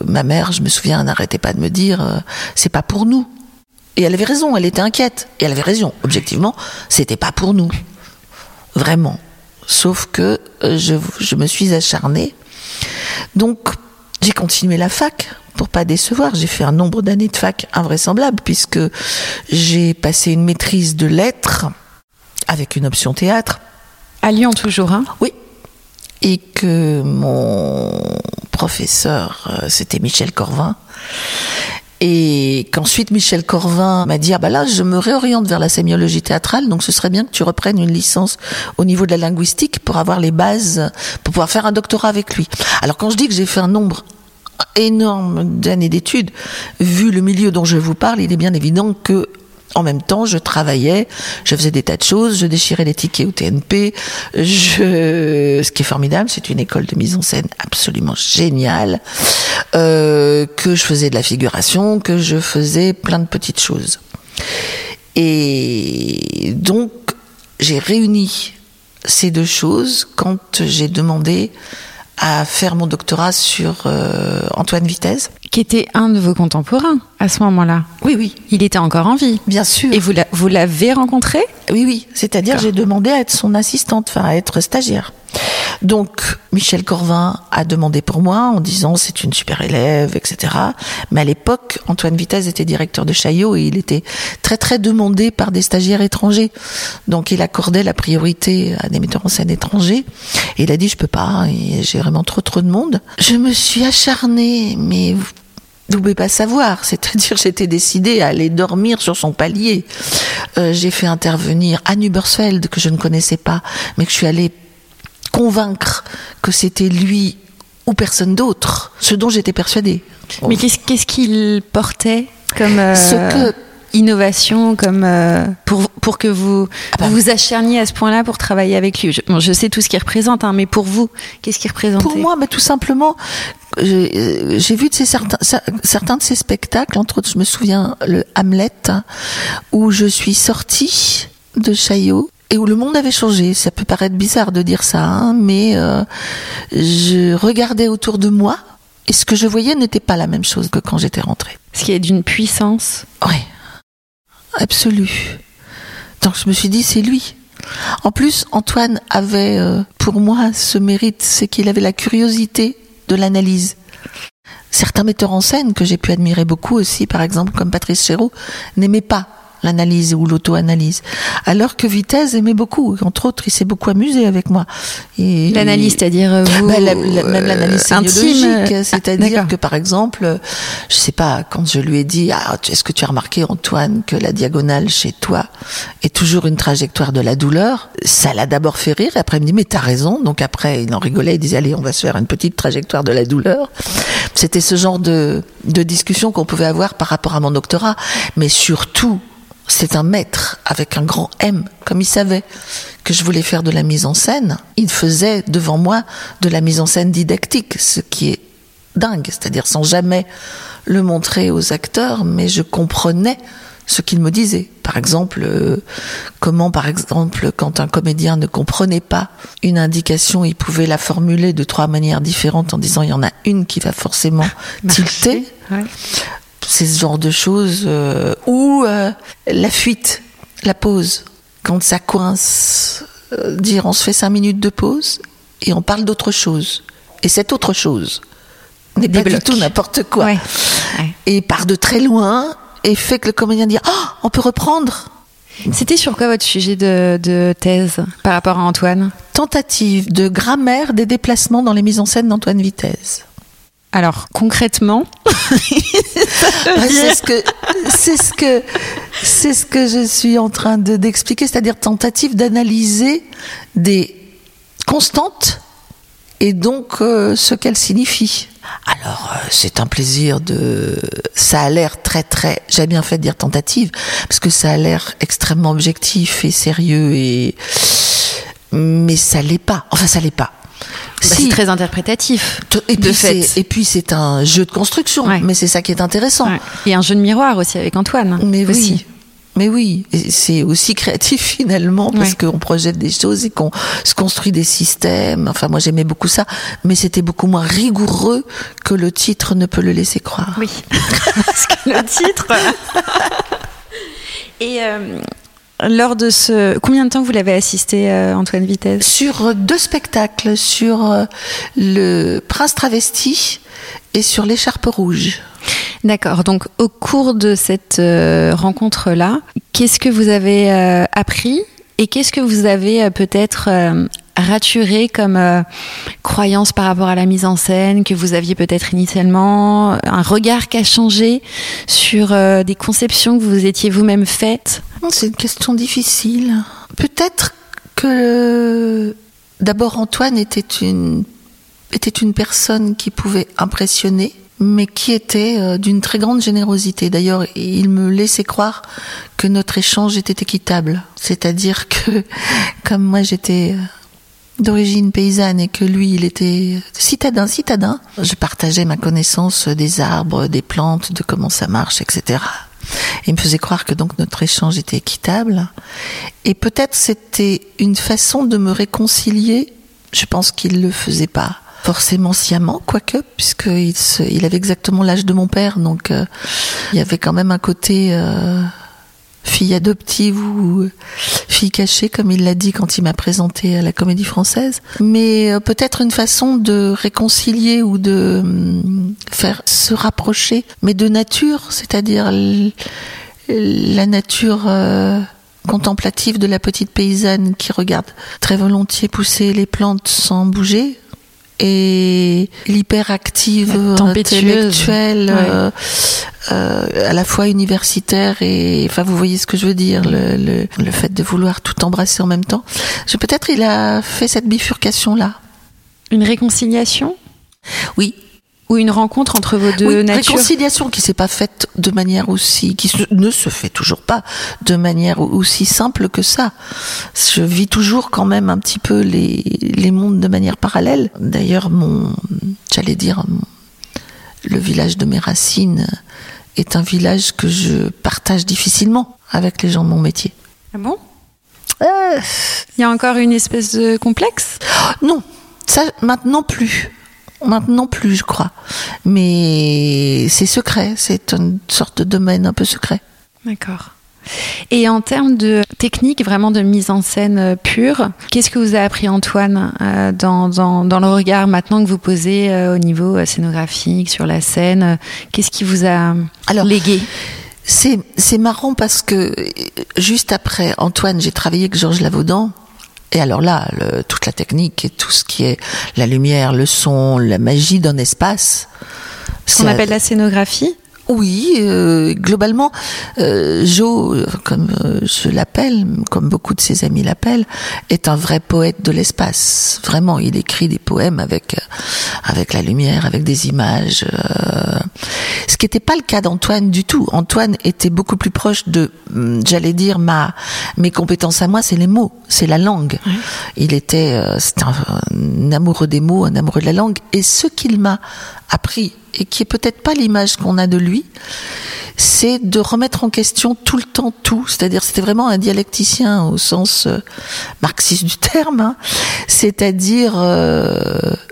ma mère, je me souviens, n'arrêtait pas de me dire euh, c'est pas pour nous. Et elle avait raison, elle était inquiète. Et elle avait raison, objectivement, c'était pas pour nous. Vraiment. Sauf que euh, je, je me suis acharnée. Donc, j'ai continué la fac pour pas décevoir. J'ai fait un nombre d'années de fac invraisemblable puisque j'ai passé une maîtrise de lettres avec une option théâtre. À Lyon toujours, hein? Oui. Et que mon professeur, euh, c'était Michel Corvin. Et qu'ensuite Michel Corvin m'a dit ah bah là je me réoriente vers la sémiologie théâtrale donc ce serait bien que tu reprennes une licence au niveau de la linguistique pour avoir les bases pour pouvoir faire un doctorat avec lui. Alors quand je dis que j'ai fait un nombre énorme d'années d'études, vu le milieu dont je vous parle, il est bien évident que en même temps, je travaillais, je faisais des tas de choses, je déchirais les tickets au TNP. Ce qui est formidable, c'est une école de mise en scène absolument géniale. Euh, que je faisais de la figuration, que je faisais plein de petites choses. Et donc, j'ai réuni ces deux choses quand j'ai demandé à faire mon doctorat sur euh, Antoine Vitesse. Qui était un de vos contemporains à ce moment-là. Oui, oui, Il était encore en vie. bien sûr. Et vous l'a- vous l'avez rencontré? Oui, oui. C'est-à-dire, j'ai demandé à être son assistante, enfin, à être stagiaire. Donc, Michel Corvin a demandé pour moi en disant c'est une super élève, etc. Mais à l'époque, Antoine Vitesse était directeur de Chaillot et il était très très demandé par des stagiaires étrangers. Donc, il accordait la priorité à des metteurs en scène étrangers. Et il a dit je peux pas, j'ai vraiment trop trop de monde. Je me suis acharnée, mais vous vous pouvez pas savoir, c'est-à-dire j'étais décidée à aller dormir sur son palier. Euh, j'ai fait intervenir Anne Hubersfeld que je ne connaissais pas, mais que je suis allée convaincre que c'était lui ou personne d'autre, ce dont j'étais persuadée. Mais qu'est-ce qu'il portait comme euh, Ce que- innovation, comme euh, pour pour que vous Ah bah. vous acharniez à ce point-là pour travailler avec lui? Je, bon, je sais tout ce qu'il représente, hein, mais pour vous, qu'est-ce qu'il représentait? Pour moi, mais tout simplement, j'ai euh, j'ai vu de ces certains, cer- certains de ces spectacles, entre autres, je me souviens le Hamlet, hein, où je suis sortie de Chaillot et où le monde avait changé. Ça peut paraître bizarre de dire ça, hein, mais euh, je regardais autour de moi et ce que je voyais n'était pas la même chose que quand j'étais rentrée. Ce qui est d'une puissance. Oui, absolue. Donc je me suis dit, c'est lui. En plus, Antoine avait euh, pour moi ce mérite, c'est qu'il avait la curiosité de l'analyse. Certains metteurs en scène que j'ai pu admirer beaucoup aussi, par exemple comme Patrice Chéreau, n'aimaient pas l'analyse ou l'auto-analyse. Alors que Vitesse aimait beaucoup. Entre autres, il s'est beaucoup amusé avec moi. L'analyse, c'est-à-dire euh, vous, bah, même l'analyse sémiologique, euh, c'est-à-dire que par exemple, je sais pas, quand je lui ai dit, ah, est-ce que tu as remarqué Antoine que la diagonale chez toi est toujours une trajectoire de la douleur? Ça l'a d'abord fait rire. Et après, il me dit, mais t'as raison. Donc après, il en rigolait. Il disait, allez, on va se faire une petite trajectoire de la douleur. C'était ce genre de, de discussion qu'on pouvait avoir par rapport à mon doctorat, mais surtout c'est un maître avec un grand M, comme il savait que je voulais faire de la mise en scène. Il faisait devant moi de la mise en scène didactique, ce qui est dingue, c'est-à-dire sans jamais le montrer aux acteurs, mais je comprenais ce qu'il me disait. Par exemple, euh, comment, par exemple, quand un comédien ne comprenait pas une indication, il pouvait la formuler de trois manières différentes en disant il y en a une qui va forcément tilter ce genre de choses euh, ou euh, la fuite, la pause, quand ça coince, euh, dire on se fait cinq minutes de pause et on parle d'autre chose. Et cette autre chose n'est pas du tout n'importe quoi. Et part de très loin et fait que le comédien dit oh, on peut reprendre. C'était sur quoi votre sujet de, de, thèse par rapport à Antoine? Tentative de grammaire des déplacements dans les mises en scène d'Antoine Vitesse. Alors concrètement, c'est ce que c'est ce que c'est je suis en train de d'expliquer, c'est-à-dire tentative d'analyser des constantes et donc euh, ce qu'elles signifient. Alors euh, c'est un plaisir de ça a l'air très très j'ai bien fait de dire tentative parce que ça a l'air extrêmement objectif et sérieux et mais ça l'est pas. Enfin ça l'est pas. Bah, c'est très interprétatif. Et puis, fait. et puis c'est un jeu de construction, mais c'est ça qui est intéressant. Et un jeu de miroir aussi avec Antoine. Mais oui. Mais oui, c'est aussi créatif finalement parce qu'on projette des choses et qu'on se construit des systèmes. Enfin, moi j'aimais beaucoup ça, mais c'était beaucoup moins rigoureux que le titre ne peut le laisser croire. Oui, parce que le titre. et euh, lors de ce, combien de temps vous l'avez assisté, euh, Antoine Vitesse? Sur deux spectacles, sur euh, le Prince travesti et sur l'écharpe rouge. D'accord. Donc, au cours de cette euh, rencontre-là, qu'est-ce que vous avez appris et qu'est-ce que vous avez peut-être raturé comme croyance par rapport à la mise en scène que vous aviez peut-être initialement, un regard qui a changé sur des conceptions que vous étiez vous-même faites? C'est une question difficile. Peut-être que d'abord Antoine était une était une personne qui pouvait impressionner, mais qui était euh, d'une très grande générosité. D'ailleurs, il me laissait croire que notre échange était équitable. C'est-à-dire que, comme moi j'étais euh, d'origine paysanne et que lui, il était citadin, citadin, je partageais ma connaissance des arbres, des plantes, de comment ça marche, etc. Il me faisait croire que donc notre échange était équitable. Et peut-être c'était une façon de me réconcilier. Je pense qu'il le faisait pas forcément sciemment, quoique, puisqu'il il avait exactement l'âge de mon père, donc euh, il y avait quand même un côté euh, fille adoptive ou fille cachée, comme il l'a dit quand il m'a présenté à la Comédie Française. Mais euh, peut-être une façon de réconcilier ou de hum, faire se rapprocher, mais de nature, c'est-à-dire la nature euh, contemplative de la petite paysanne qui regarde très volontiers pousser les plantes sans bouger, et l'hyperactive intellectuelle euh, euh, à la fois universitaire et enfin vous voyez ce que je veux dire le, le, le fait de vouloir tout embrasser en même temps. Je peut-être il a fait cette bifurcation là une réconciliation? Oui ou une rencontre entre vos deux oui, natures. Réconciliation qui s'est pas faite de manière aussi, qui ne se fait toujours pas de manière aussi simple que ça. Je vis toujours quand même un petit peu les, les mondes de manière parallèle. D'ailleurs, mon, j'allais dire, le village de mes racines est un village que je partage difficilement avec les gens de mon métier. Ah bon? Euh. Il y a encore une espèce de complexe? Non, ça maintenant plus. Maintenant plus, je crois. Mais c'est secret, c'est une sorte de domaine un peu secret. D'accord. Et en termes de technique, vraiment de mise en scène euh, pure, qu'est-ce que vous a appris Antoine euh, dans, dans, dans, le regard maintenant que vous posez euh, au niveau scénographique, sur la scène Qu'est-ce qui vous a Alors, légué? C'est c'est marrant parce que juste après Antoine, j'ai travaillé avec Georges Lavaudan. Et alors là, le, toute la technique et tout ce qui est la lumière, le son, la magie d'un espace. Ce qu'on appelle la scénographie. Oui, euh, globalement, euh, Joe, comme euh, je l'appelle, comme beaucoup de ses amis l'appellent, est un vrai poète de l'espace. Vraiment, il écrit des poèmes avec euh, avec la lumière, avec des images. Ce qui n'était pas le cas d'Antoine du tout. Antoine était beaucoup plus proche de, hum, j'allais dire, ma mes compétences à moi, c'est les mots, c'est la langue. Il était, euh, c'était un, un amoureux des mots, un amoureux de la langue, et ce qu'il m'a appris et qui est peut-être pas l'image qu'on a de lui, c'est de remettre en question tout le temps tout. C'est-à-dire, c'était vraiment un dialecticien au sens euh, marxiste du terme. hein. C'est-à-dire euh,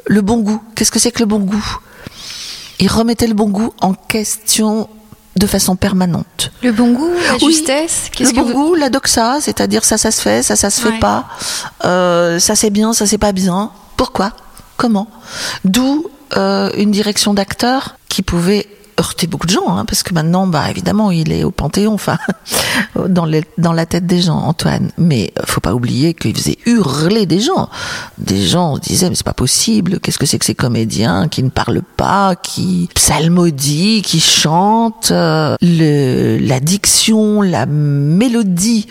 le bon goût. Qu'est-ce que c'est que le bon goût? Il remettait le bon goût en question de façon permanente. Le bon goût, la Oui. justesse. Le Qu'est-ce que bon vous- goût, la doxa, c'est-à-dire ça, ça se fait, ça, ça se fait pas, euh, ça c'est bien, ça c'est pas bien. Pourquoi? Comment? D'où euh, une direction d'acteur qui pouvait heurter beaucoup de gens, hein, parce que maintenant, bah évidemment, il est au Panthéon, enfin, dans, la tête des gens, Antoine. Mais euh, faut pas oublier qu'il faisait hurler des gens. Des gens disaient, mais c'est pas possible, qu'est-ce que c'est que ces comédiens qui ne parlent pas, qui psalmodient, qui chantent, euh, la diction, la mélodie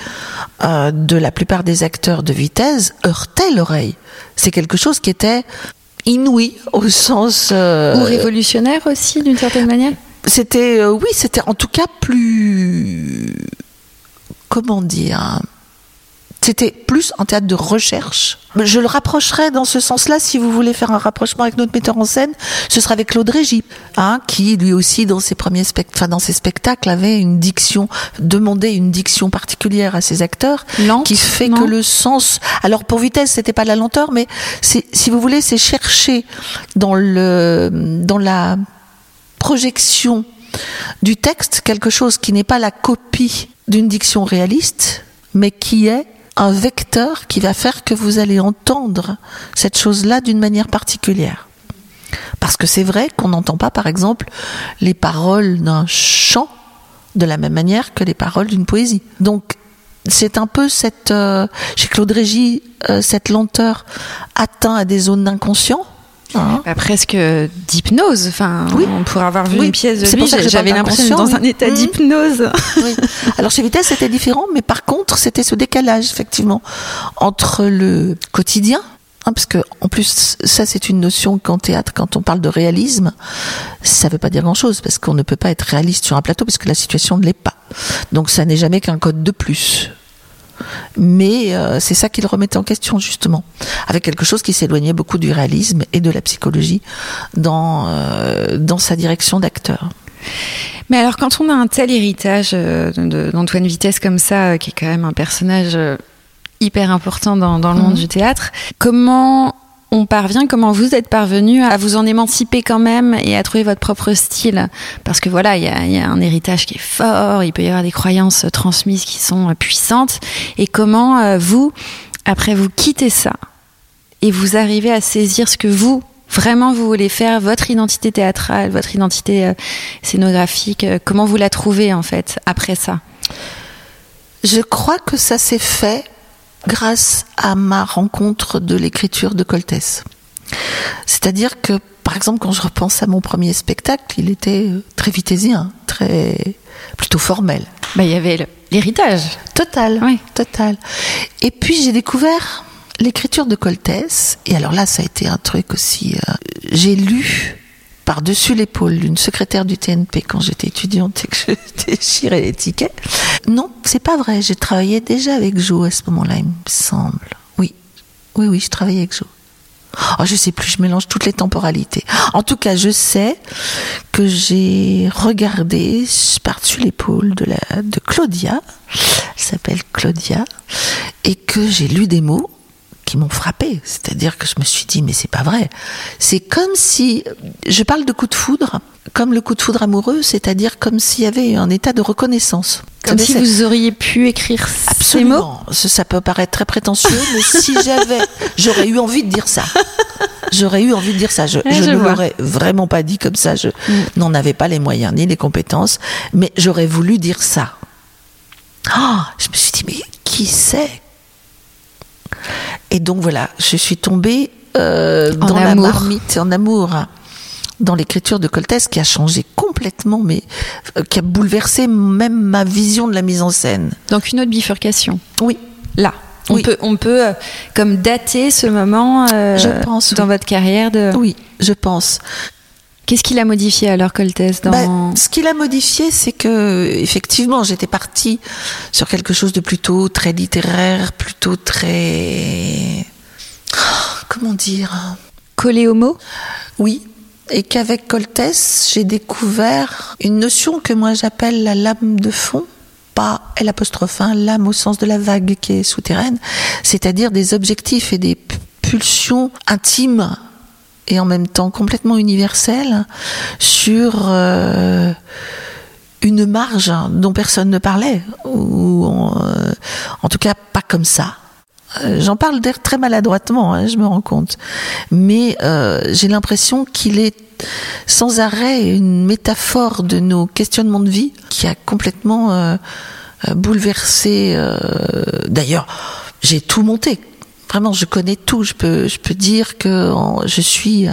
euh, de la plupart des acteurs de vitesse heurtait l'oreille. C'est quelque chose qui était inouï au sens euh, Ou révolutionnaire aussi, d'une certaine manière c'était euh, oui c'était en tout cas plus comment dire c'était plus un théâtre de recherche? Je le rapprocherai dans ce sens-là, si vous voulez faire un rapprochement avec notre metteur en scène, ce sera avec Claude Régis, hein, qui lui aussi dans ses premiers spect- enfin, dans ses spectacles avait une diction, demandait une diction particulière à ses acteurs, Lente, qui fait non que le sens. Alors pour vitesse, c'était pas la lenteur, mais si vous voulez, c'est chercher dans le dans la projection du texte quelque chose qui n'est pas la copie d'une diction réaliste, mais qui est un vecteur qui va faire que vous allez entendre cette chose-là d'une manière particulière. Parce que c'est vrai qu'on n'entend pas, par exemple, les paroles d'un chant de la même manière que les paroles d'une poésie. Donc, c'est un peu cette, euh, chez Claude Régis, euh, cette lenteur atteint à des zones d'inconscient. Hein. Bah, presque d'hypnose. Enfin, Oui. on pourrait avoir vu Oui. une pièce de lui. J'avais l'impression d'être dans un état Mmh. d'hypnose. Oui. Alors chez Vitesse, c'était différent, mais par contre, c'était ce décalage, effectivement, entre le quotidien, hein, parce que en plus, ça c'est une notion qu'en théâtre, quand on parle de réalisme, ça veut pas dire grand-chose, parce qu'on ne peut pas être réaliste sur un plateau, parce que la situation ne l'est pas. Donc ça n'est jamais qu'un code de plus. Mais euh, c'est ça qu'il remettait en question justement, avec quelque chose qui s'éloignait beaucoup du réalisme et de la psychologie dans euh, dans sa direction d'acteur. Mais alors, quand on a un tel héritage euh, d'Antoine Vitesse comme ça, qui est quand même un personnage hyper important dans, dans le monde Mhm. du théâtre, comment on parvient, comment vous êtes parvenu à vous en émanciper quand même et à trouver votre propre style? Parce que voilà, il y a, y a un héritage qui est fort, il peut y avoir des croyances transmises qui sont euh, puissantes. Et comment euh, vous, après vous quittez ça et vous arrivez à saisir ce que vous vraiment vous voulez faire, votre identité théâtrale, votre identité euh, scénographique, comment vous la trouvez en fait après ça? Je crois que ça s'est fait grâce à ma rencontre de l'écriture de Coltès. C'est-à-dire que, par exemple, quand je repense à mon premier spectacle, il était euh, très vitésien, très plutôt formel. Bah il y avait l'héritage. Total, Oui. total. Et puis j'ai découvert l'écriture de Coltès. Et alors là, ça a été un truc aussi. euh, j'ai lu par-dessus l'épaule d'une secrétaire du TNP quand j'étais étudiante et que je déchirais les tickets. Non, c'est pas vrai. J'ai travaillé déjà avec Jo à ce moment-là, il me semble. Oui, oui, oui, je travaillais avec Jo. Oh, je sais plus, je mélange toutes les temporalités. En tout cas, je sais que j'ai regardé par-dessus l'épaule de de Claudia, elle s'appelle Claudia, et que j'ai lu des mots qui m'ont frappé. C'est-à-dire que je me suis dit, mais c'est pas vrai. C'est comme si, je parle de coup de foudre, comme le coup de foudre amoureux, c'est-à-dire comme s'il y avait un état de reconnaissance. Comme si vous auriez pu écrire ces mots. Absolument. Ça, ça peut paraître très prétentieux, mais si j'avais, j'aurais eu envie de dire ça. J'aurais eu envie de dire ça. Je, Ouais, je je ne l'aurais vraiment pas dit comme ça. Je n'en avais pas les moyens ni les compétences, mais j'aurais voulu dire ça. Oh, je me suis dit, mais qui c'est Et donc voilà, je suis tombée euh, dans la marmite, en amour, hein, dans l'écriture de Coltès, qui a changé complètement, mais euh, qui a bouleversé même ma vision de la mise en scène. Donc une autre bifurcation. Oui, Là. On Oui. peut, on peut euh, comme dater ce moment euh, Je pense, dans oui. votre carrière. De... oui, je pense. Qu'est-ce qu'il a modifié alors, Coltès dans... Ben, ce qu'il a modifié, c'est que effectivement, j'étais partie sur quelque chose de plutôt très littéraire, plutôt très Oh, comment dire? Collé au mot Oui, et qu'avec Coltès, j'ai découvert une notion que moi j'appelle la lame de fond, pas L apostrophe 1, lame au sens de la vague qui est souterraine, c'est-à-dire des objectifs et des pulsions intimes et en même temps complètement universelles sur euh, une marge dont personne ne parlait, ou en, euh, en tout cas pas comme ça. Euh, J'en parle d'air très maladroitement, hein, je me rends compte. Mais euh, j'ai l'impression qu'il est sans arrêt une métaphore de nos questionnements de vie qui a complètement euh, bouleversé. D'ailleurs, j'ai tout monté. Vraiment, je connais tout. Je peux, je peux dire que je suis. euh,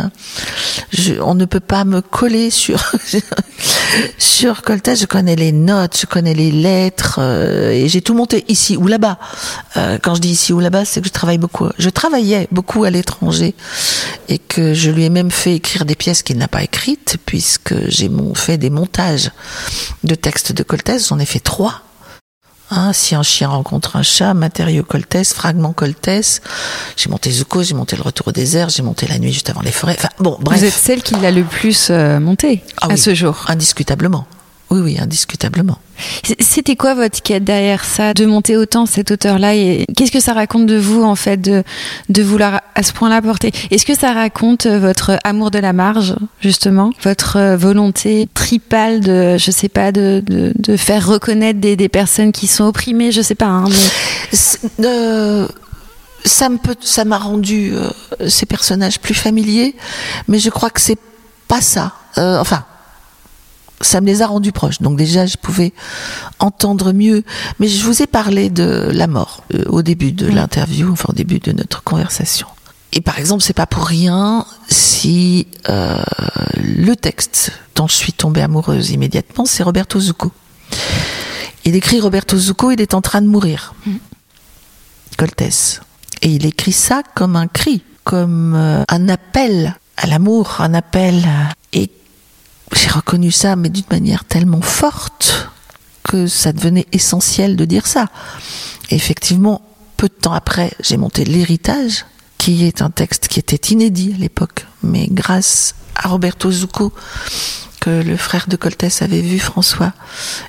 je- on ne peut pas me coller sur sur Coltès. Je connais les notes, je connais les lettres, euh, et j'ai tout monté ici ou là-bas. Euh, quand je dis ici ou là-bas, c'est que je travaille beaucoup. Je travaillais beaucoup à l'étranger et que je lui ai même fait écrire des pièces qu'il n'a pas écrites, puisque j'ai mon- fait des montages de textes de Coltès. J'en ai fait trois. Hein, si un chien rencontre un chat, matériaux Coltès, fragments Coltès. J'ai monté Zuko, j'ai monté le retour au désert, j'ai monté la nuit juste avant les forêts. Enfin bon, bref. Vous êtes celle qui l'a le plus euh, monté Ah à oui. ce jour. Indiscutablement. Oui, oui, indiscutablement. C'était quoi votre quête derrière ça, de monter autant cet auteur-là et qu'est-ce que ça raconte de vous en fait, de, de vouloir à ce point-là porter? Est-ce que ça raconte euh, votre amour de la marge justement, votre euh, volonté tripale de, je sais pas, de, de, de faire reconnaître des, des personnes qui sont opprimées, je sais pas. Hein, mais... Euh, ça me peut, ça m'a rendu euh, ces personnages plus familiers, mais je crois que c'est pas ça. Euh, enfin, ça me les a rendus proches. Donc déjà, je pouvais entendre mieux. Mais je vous ai parlé de la mort euh, au début de l'interview, enfin au début de notre conversation. Et par exemple, c'est pas pour rien si euh, le texte dont je suis tombée amoureuse immédiatement, c'est Roberto Zucco. Il écrit Roberto Zucco, il est en train de mourir. Coltès. Et il écrit ça comme un cri, comme euh, un appel à l'amour, un appel. à- Et j'ai reconnu ça, mais d'une manière tellement forte que ça devenait essentiel de dire ça. Effectivement, peu de temps après, j'ai monté L'héritage, qui est un texte qui était inédit à l'époque, mais grâce à Roberto Zucco, que le frère de Coltès avait vu François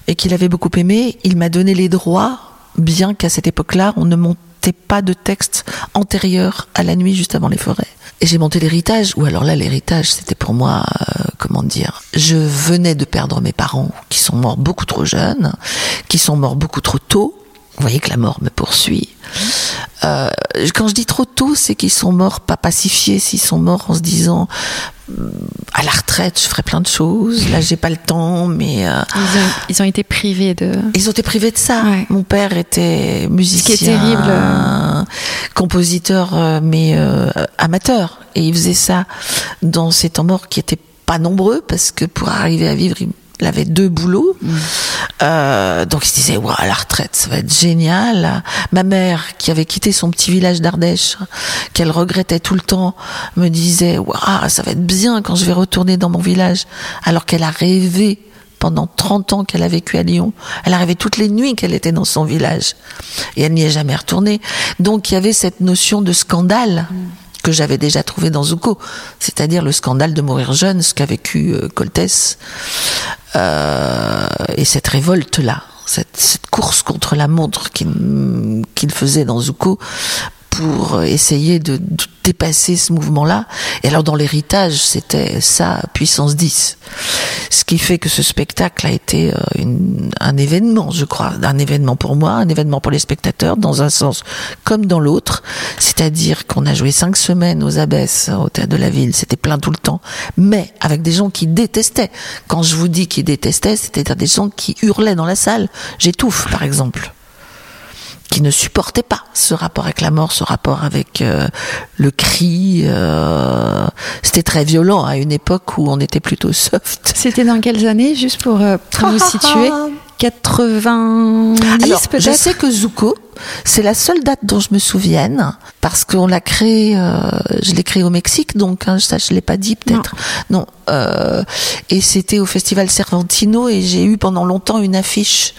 et qu'il avait beaucoup aimé, il m'a donné les droits, bien qu'à cette époque-là, on ne pas de texte antérieur à la nuit juste avant les forêts. Et j'ai monté l'héritage, ou alors là, l'héritage, c'était pour moi, euh, comment dire, je venais de perdre mes parents, qui sont morts beaucoup trop jeunes, qui sont morts beaucoup trop tôt. Vous voyez que la mort me poursuit. Euh, quand je dis trop tôt, c'est qu'ils sont morts pas pacifiés, s'ils sont morts en se disant hum, à la retraite, je ferai plein de choses. Là, j'ai pas le temps, mais euh, Ils, ont, ils ont été privés de. ils ont été privés de ça. Ouais. Mon père était musicien, Ce qui est terrible. euh. compositeur, mais euh, amateur, et il faisait ça dans ses temps morts qui étaient pas nombreux parce que pour arriver à vivre, il il avait deux boulots. Euh, donc il se disait, Ouah, la retraite, ça va être génial. Ma mère, qui avait quitté son petit village d'Ardèche, qu'elle regrettait tout le temps, me disait, Ouah, ça va être bien quand je vais retourner dans mon village. Alors qu'elle a rêvé pendant 30 ans qu'elle a vécu à Lyon. Elle a rêvé toutes les nuits qu'elle était dans son village. Et elle n'y est jamais retournée. Donc il y avait cette notion de scandale que j'avais déjà trouvé dans Zuko, c'est-à-dire le scandale de mourir jeune, ce qu'a vécu euh, Coltès, euh, et cette révolte-là, cette, course contre la montre qu'il faisait dans Zuko pour essayer de, dépasser ce mouvement-là. Et alors dans l'héritage, c'était ça, puissance 10. Ce qui fait que ce spectacle a été euh, un événement, je crois, un événement pour moi, un événement pour les spectateurs, dans un sens comme dans l'autre. C'est C'est-à-dire qu'on a joué cinq semaines aux Abbesses, au théâtre de la ville, c'était plein tout le temps, mais avec des gens qui détestaient. Quand je vous dis qu'ils détestaient, c'était des gens qui hurlaient dans la salle. J'étouffe, par exemple qui ne supportaient pas ce rapport avec la mort, ce rapport avec euh, le cri. Euh, c'était très violent à une époque où on était plutôt soft. C'était dans quelles années, juste pour, euh, pour vous situer? 90 peut-être Je sais que Zuko, c'est la seule date dont je me souvienne parce qu'on l'a créé, euh, je l'ai créé au Mexique, donc hein, ça je l'ai pas dit peut-être. Non, euh, et c'était au festival Cervantino et j'ai eu pendant longtemps une affiche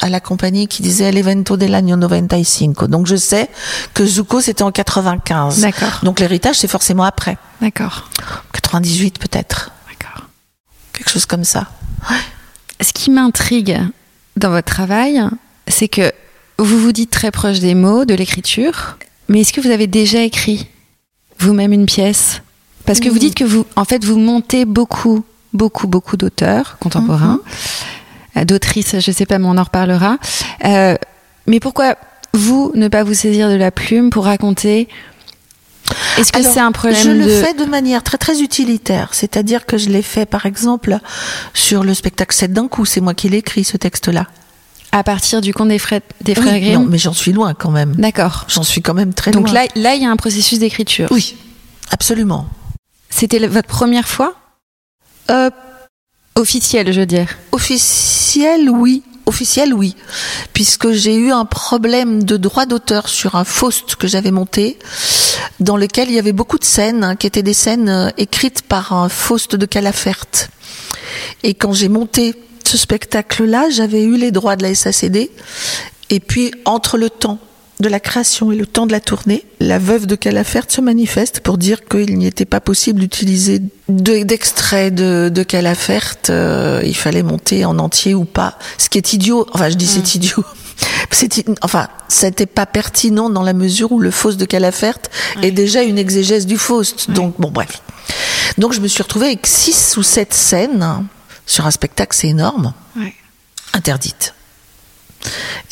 à la compagnie qui disait l'evento del año 95. Donc je sais que Zuko c'était en 95. D'accord. Donc l'héritage c'est forcément après. D'accord. 98 peut-être. D'accord. Quelque chose comme ça. Ce qui m'intrigue dans votre travail, c'est que vous vous dites très proche des mots, de l'écriture, mais est-ce que vous avez déjà écrit vous-même une pièce? Parce que vous dites que vous, en fait, vous montez beaucoup, beaucoup, beaucoup d'auteurs contemporains, euh, d'autrices, je sais pas, mais on en reparlera. Euh, mais pourquoi vous ne pas vous saisir de la plume pour raconter est-ce que c'est un problème Je de... le fais de manière très très utilitaire, c'est-à-dire que je l'ai fait par exemple sur le spectacle 7 d'un coup, c'est moi qui l'ai écrit ce texte-là. à partir du conte des frères, des frères Oui, Grimm non, mais j'en suis loin quand même. D'accord. J'en suis quand même très Donc loin. là, là, il y a un processus d'écriture. oui, absolument. C'était votre première fois? Euh, Officielle, je veux dire. officiel, oui. Officiel, oui. Puisque j'ai eu un problème de droit d'auteur sur un Faust que j'avais monté, dans lequel il y avait beaucoup de scènes, hein, qui étaient des scènes euh, écrites par un Faust de Calafert. Et quand j'ai monté ce spectacle-là, j'avais eu les droits de la SACD. Et puis, entre le temps de la création et le temps de la tournée, la veuve de Calafert se manifeste pour dire qu'il n'y était pas possible d'utiliser de- d'extraits de, de Calafert. euh, il fallait monter en entier ou pas. Ce qui est idiot. Enfin, je dis c'est idiot. C'est, enfin, c'était pas pertinent dans la mesure où le Faust de Calafert est déjà une exégèse du Faust. Donc, bon, bref. Donc, je me suis retrouvée avec six ou sept scènes sur un spectacle, c'est énorme, interdites.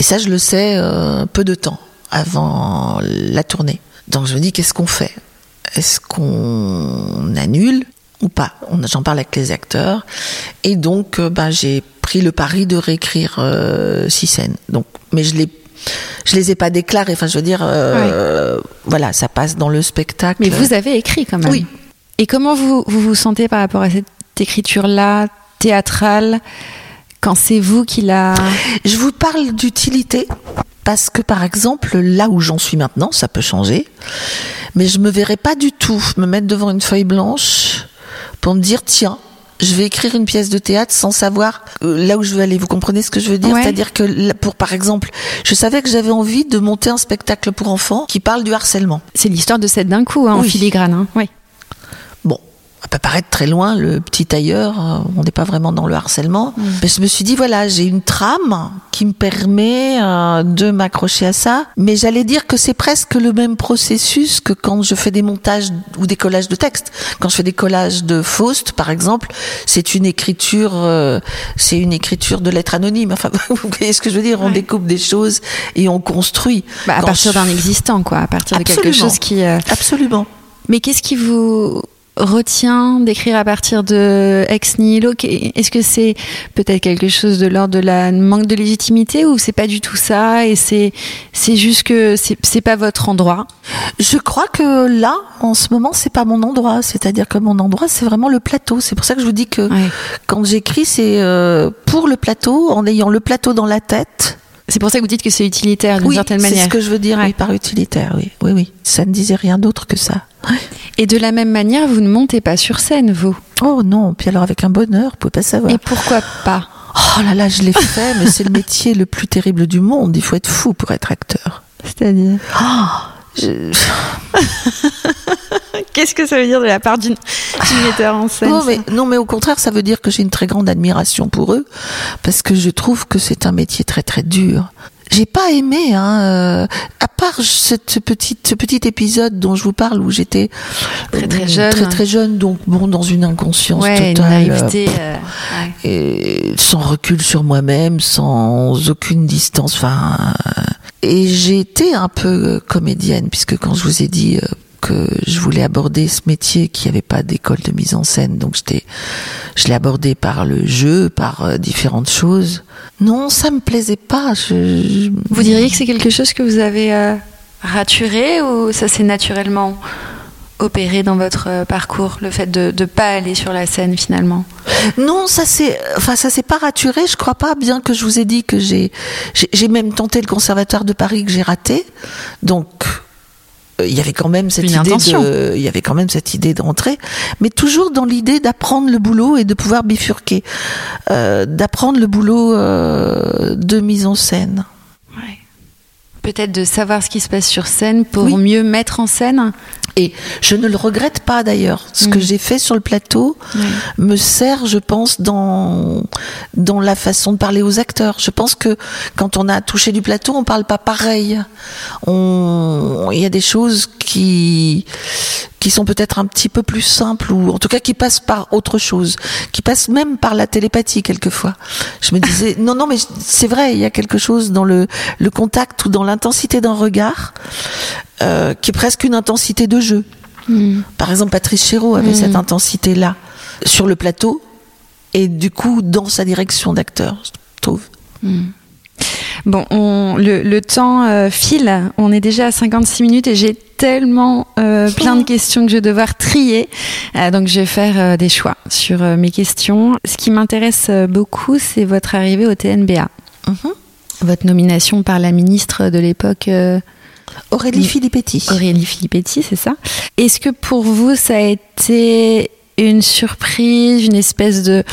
Et ça, je le sais euh, peu de temps avant la tournée. Donc je me dis, qu'est-ce qu'on fait? Est-ce qu'on annule ou pas? J'en parle avec les acteurs. Et donc, ben, j'ai pris le pari de réécrire euh, six scènes. Donc, mais je les, je les ai pas déclarées. Enfin, je veux dire, euh, voilà, ça passe dans le spectacle. Mais vous avez écrit quand même. Oui. Et comment vous vous, vous sentez par rapport à cette écriture-là, théâtrale, quand c'est vous qui la... Je vous parle d'utilité parce que par exemple, là où j'en suis maintenant, ça peut changer, mais je me verrais pas du tout me mettre devant une feuille blanche pour me dire tiens, je vais écrire une pièce de théâtre sans savoir euh, là où je veux aller. Vous comprenez ce que je veux dire? Ouais. C'est-à-dire que pour par exemple, je savais que j'avais envie de monter un spectacle pour enfants qui parle du harcèlement. C'est l'histoire de cette d'un coup, hein, en filigrane. hein. Oui. Ça peut paraître très loin, le petit tailleur, euh, on n'est pas vraiment dans le harcèlement. Mais je me suis dit, voilà, j'ai une trame qui me permet euh, de m'accrocher à ça. Mais j'allais dire que c'est presque le même processus que quand je fais des montages ou des collages de textes. Quand je fais des collages de Faust, par exemple, c'est une écriture, euh, c'est une écriture de lettres anonymes. Enfin, vous voyez ce que je veux dire? On Ouais. découpe des choses et on construit. Bah, à Quand partir je- d'un existant, quoi. À partir de quelque chose qui... euh, Absolument. Mais qu'est-ce qui vous retient d'écrire à partir de ex nihilo? Est-ce que c'est peut-être quelque chose de l'ordre de la manque de légitimité ou c'est pas du tout ça et c'est c'est juste que c'est c'est pas votre endroit? Je crois que là, en ce moment, c'est pas mon endroit. C'est-à-dire que mon endroit, c'est vraiment le plateau. C'est pour ça que je vous dis que Ouais. quand j'écris, c'est euh, pour le plateau, en ayant le plateau dans la tête. C'est pour ça que vous dites que c'est utilitaire d'une Oui, certaine c'est manière. ce que je veux dire oui, par utilitaire. Oui, oui, oui. Ça ne disait rien d'autre que ça. Et de la même manière, vous ne montez pas sur scène, vous. Oh non, puis alors avec un bonheur, vous pouvez pas savoir. Et pourquoi pas Oh là là, je l'ai fait, mais c'est le métier le plus terrible du monde. Il faut être fou pour être acteur. C'est-à-dire? Oh, je- Qu'est-ce que ça veut dire de la part d'une metteur en scène Non mais, non, mais au contraire, ça veut dire que j'ai une très grande admiration pour eux, parce que je trouve que c'est un métier très très dur. J'ai pas aimé, hein, euh, à part cette petite, ce petit épisode dont je vous parle où j'étais Très, très euh, jeune. très très jeune, donc bon dans une inconscience Ouais, une totale, naïveté. euh, ouais. et sans recul sur moi-même, sans aucune distance, enfin. euh, Et j'ai été un peu comédienne, puisque quand je vous ai dit que je voulais aborder ce métier qui avait pas d'école de mise en scène, donc j'étais, je l'ai abordé par le jeu, par différentes choses. Non, ça me plaisait pas. Vous diriez que c'est quelque chose que vous avez raturé ou ça s'est naturellement opéré dans votre euh, parcours, le fait de ne pas aller sur la scène finalement? Non, ça c'est, enfin ça s'est pas raturé. Je crois pas, bien que je vous ai dit que j'ai, j'ai même tenté le conservatoire de Paris que j'ai raté. Donc euh, il y avait quand même cette idée de, il y avait quand même cette idée d'entrer, mais toujours dans l'idée d'apprendre le boulot et de pouvoir bifurquer, euh, d'apprendre le boulot euh, de mise en scène. Ouais. Peut-être de savoir ce qui se passe sur scène pour mieux mettre en scène? Et je ne le regrette pas d'ailleurs. Ce que mm. j'ai fait sur le plateau me sert, je pense, dans dans la façon de parler aux acteurs. Je pense que quand on a touché du plateau, on parle pas pareil. On, il y a des choses qui qui sont peut-être un petit peu plus simples ou en tout cas qui passent par autre chose, qui passent même par la télépathie quelquefois. Je me disais non non mais c'est vrai, il y a quelque chose dans le le contact ou dans l'intensité d'un regard euh, qui est presque une intensité de jeu. Hmm. Par exemple, Patrice Chéreau avait hmm. cette intensité-là sur le plateau et du coup dans sa direction d'acteur, je trouve. Hmm. Bon, on, le, temps euh, file, on est déjà à 56 minutes et j'ai tellement euh, plein de questions que je vais devoir trier. donc je vais faire des choix sur mes questions. Ce qui m'intéresse beaucoup, c'est votre arrivée au TNBA. Mhm. Votre nomination par la ministre de l'époque. Aurélie Filippetti. Aurélie Filippetti, c'est ça. Est-ce que pour vous, ça a été une surprise, une espèce de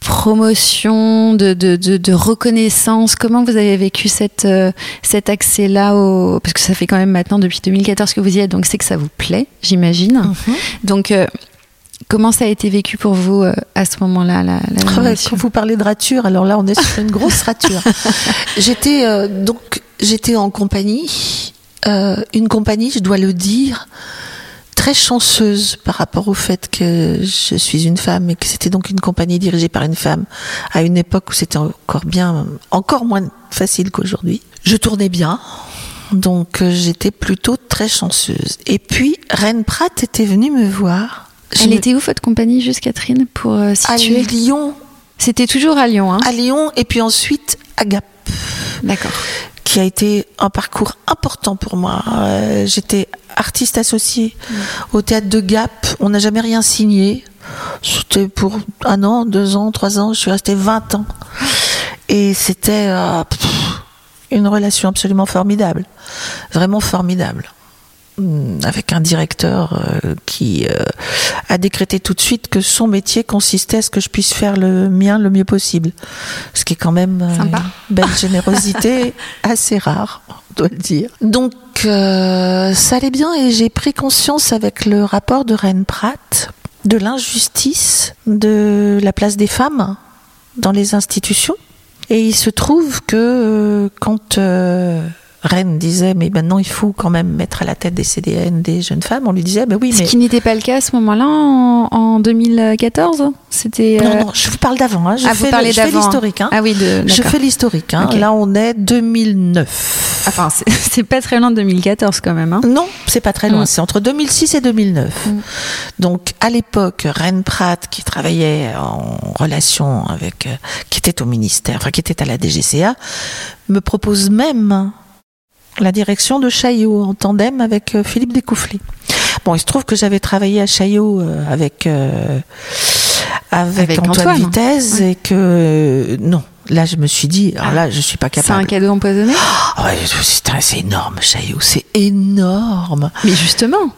promotion, de, de, de, reconnaissance Comment vous avez vécu cette, euh, cet accès-là au... Parce que ça fait quand même maintenant depuis 2014 que vous y êtes, donc c'est que ça vous plaît, j'imagine. Mhm. Donc, euh, comment ça a été vécu pour vous euh, à ce moment-là la, la Quand vous parlez de rature, alors là, on est sur une grosse rature. j'étais donc j'étais en compagnie une compagnie, je dois le dire, très chanceuse par rapport au fait que je suis une femme et que c'était donc une compagnie dirigée par une femme à une époque où c'était encore bien, encore moins facile qu'aujourd'hui. Je tournais bien. Donc euh, j'étais plutôt très chanceuse. Et puis Reine Pratt était venue me voir. Elle était où votre compagnie juste Catherine pour euh, situer À Lyon. C'était toujours à Lyon. Hein à Lyon et puis ensuite à Gap. D'accord qui a été un parcours important pour moi. Euh, j'étais artiste associée mm. au théâtre de Gap. On n'a jamais rien signé. C'était pour un an, deux ans, trois ans. Je suis restée 20 ans. Et c'était euh, une relation absolument formidable. Vraiment formidable. Mm, avec un directeur euh, qui euh, a décrété tout de suite que son métier consistait à ce que je puisse faire le mien le mieux possible. Ce qui est quand même euh, une belle générosité assez rare, on doit le dire. Donc ça allait bien et j'ai pris conscience avec le rapport de Rennes Pratt de l'injustice de la place des femmes dans les institutions. Et il se trouve que quand Rennes disait mais maintenant il faut quand même mettre à la tête des CDN des jeunes femmes. On lui disait ben oui mais ce qui n'était pas le cas à ce moment-là en, 2014. C'était non euh, non je vous parle d'avant. Hein. Je, ah, fais le, je fais l'historique. Hein. Ah oui je fais l'historique. Hein. Là on est 2009. Enfin c'est pas très loin de 2014 quand même. Hein. Non c'est pas très loin. Mm. C'est entre 2006 et 2009. Mm. Donc à l'époque Rennes Pratt qui travaillait en relation avec euh, qui était au ministère, enfin qui était à la DGCA, me propose même la direction de Chaillot en tandem avec euh, Philippe Découfflé. Bon, il se trouve que j'avais travaillé à Chaillot euh, avec, euh, avec, Antoine, Vitesse et que non. Là, je me suis dit, alors là, je suis pas capable. C'est un cadeau empoisonné? Oh, C'est énorme, Chaillot, c'est énorme. Mais justement.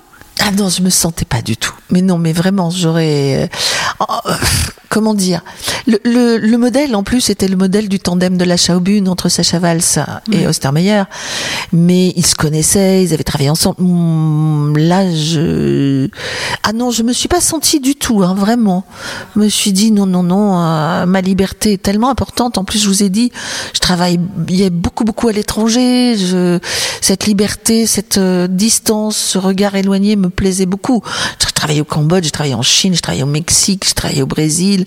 Ah non, je me sentais pas du tout. Mais non, mais vraiment, j'aurais. Oh, comment dire le, le, le, modèle, en plus, était le modèle du tandem de la Schaubühne entre Sacha Valls et Ostermeyer. Mais ils se connaissaient, ils avaient travaillé ensemble. Hmm, là, je... Ah non, je me suis pas sentie du tout, hein, vraiment. Je me suis dit, non, non, non, euh, ma liberté est tellement importante. En plus, je vous ai dit, je travaille beaucoup, beaucoup à l'étranger. Je... Cette liberté, cette euh, distance, ce regard éloigné me plaisait beaucoup. Je travaillais au Cambodge, je travaillais en Chine, je travaillais au Mexique, je travaillais au Brésil.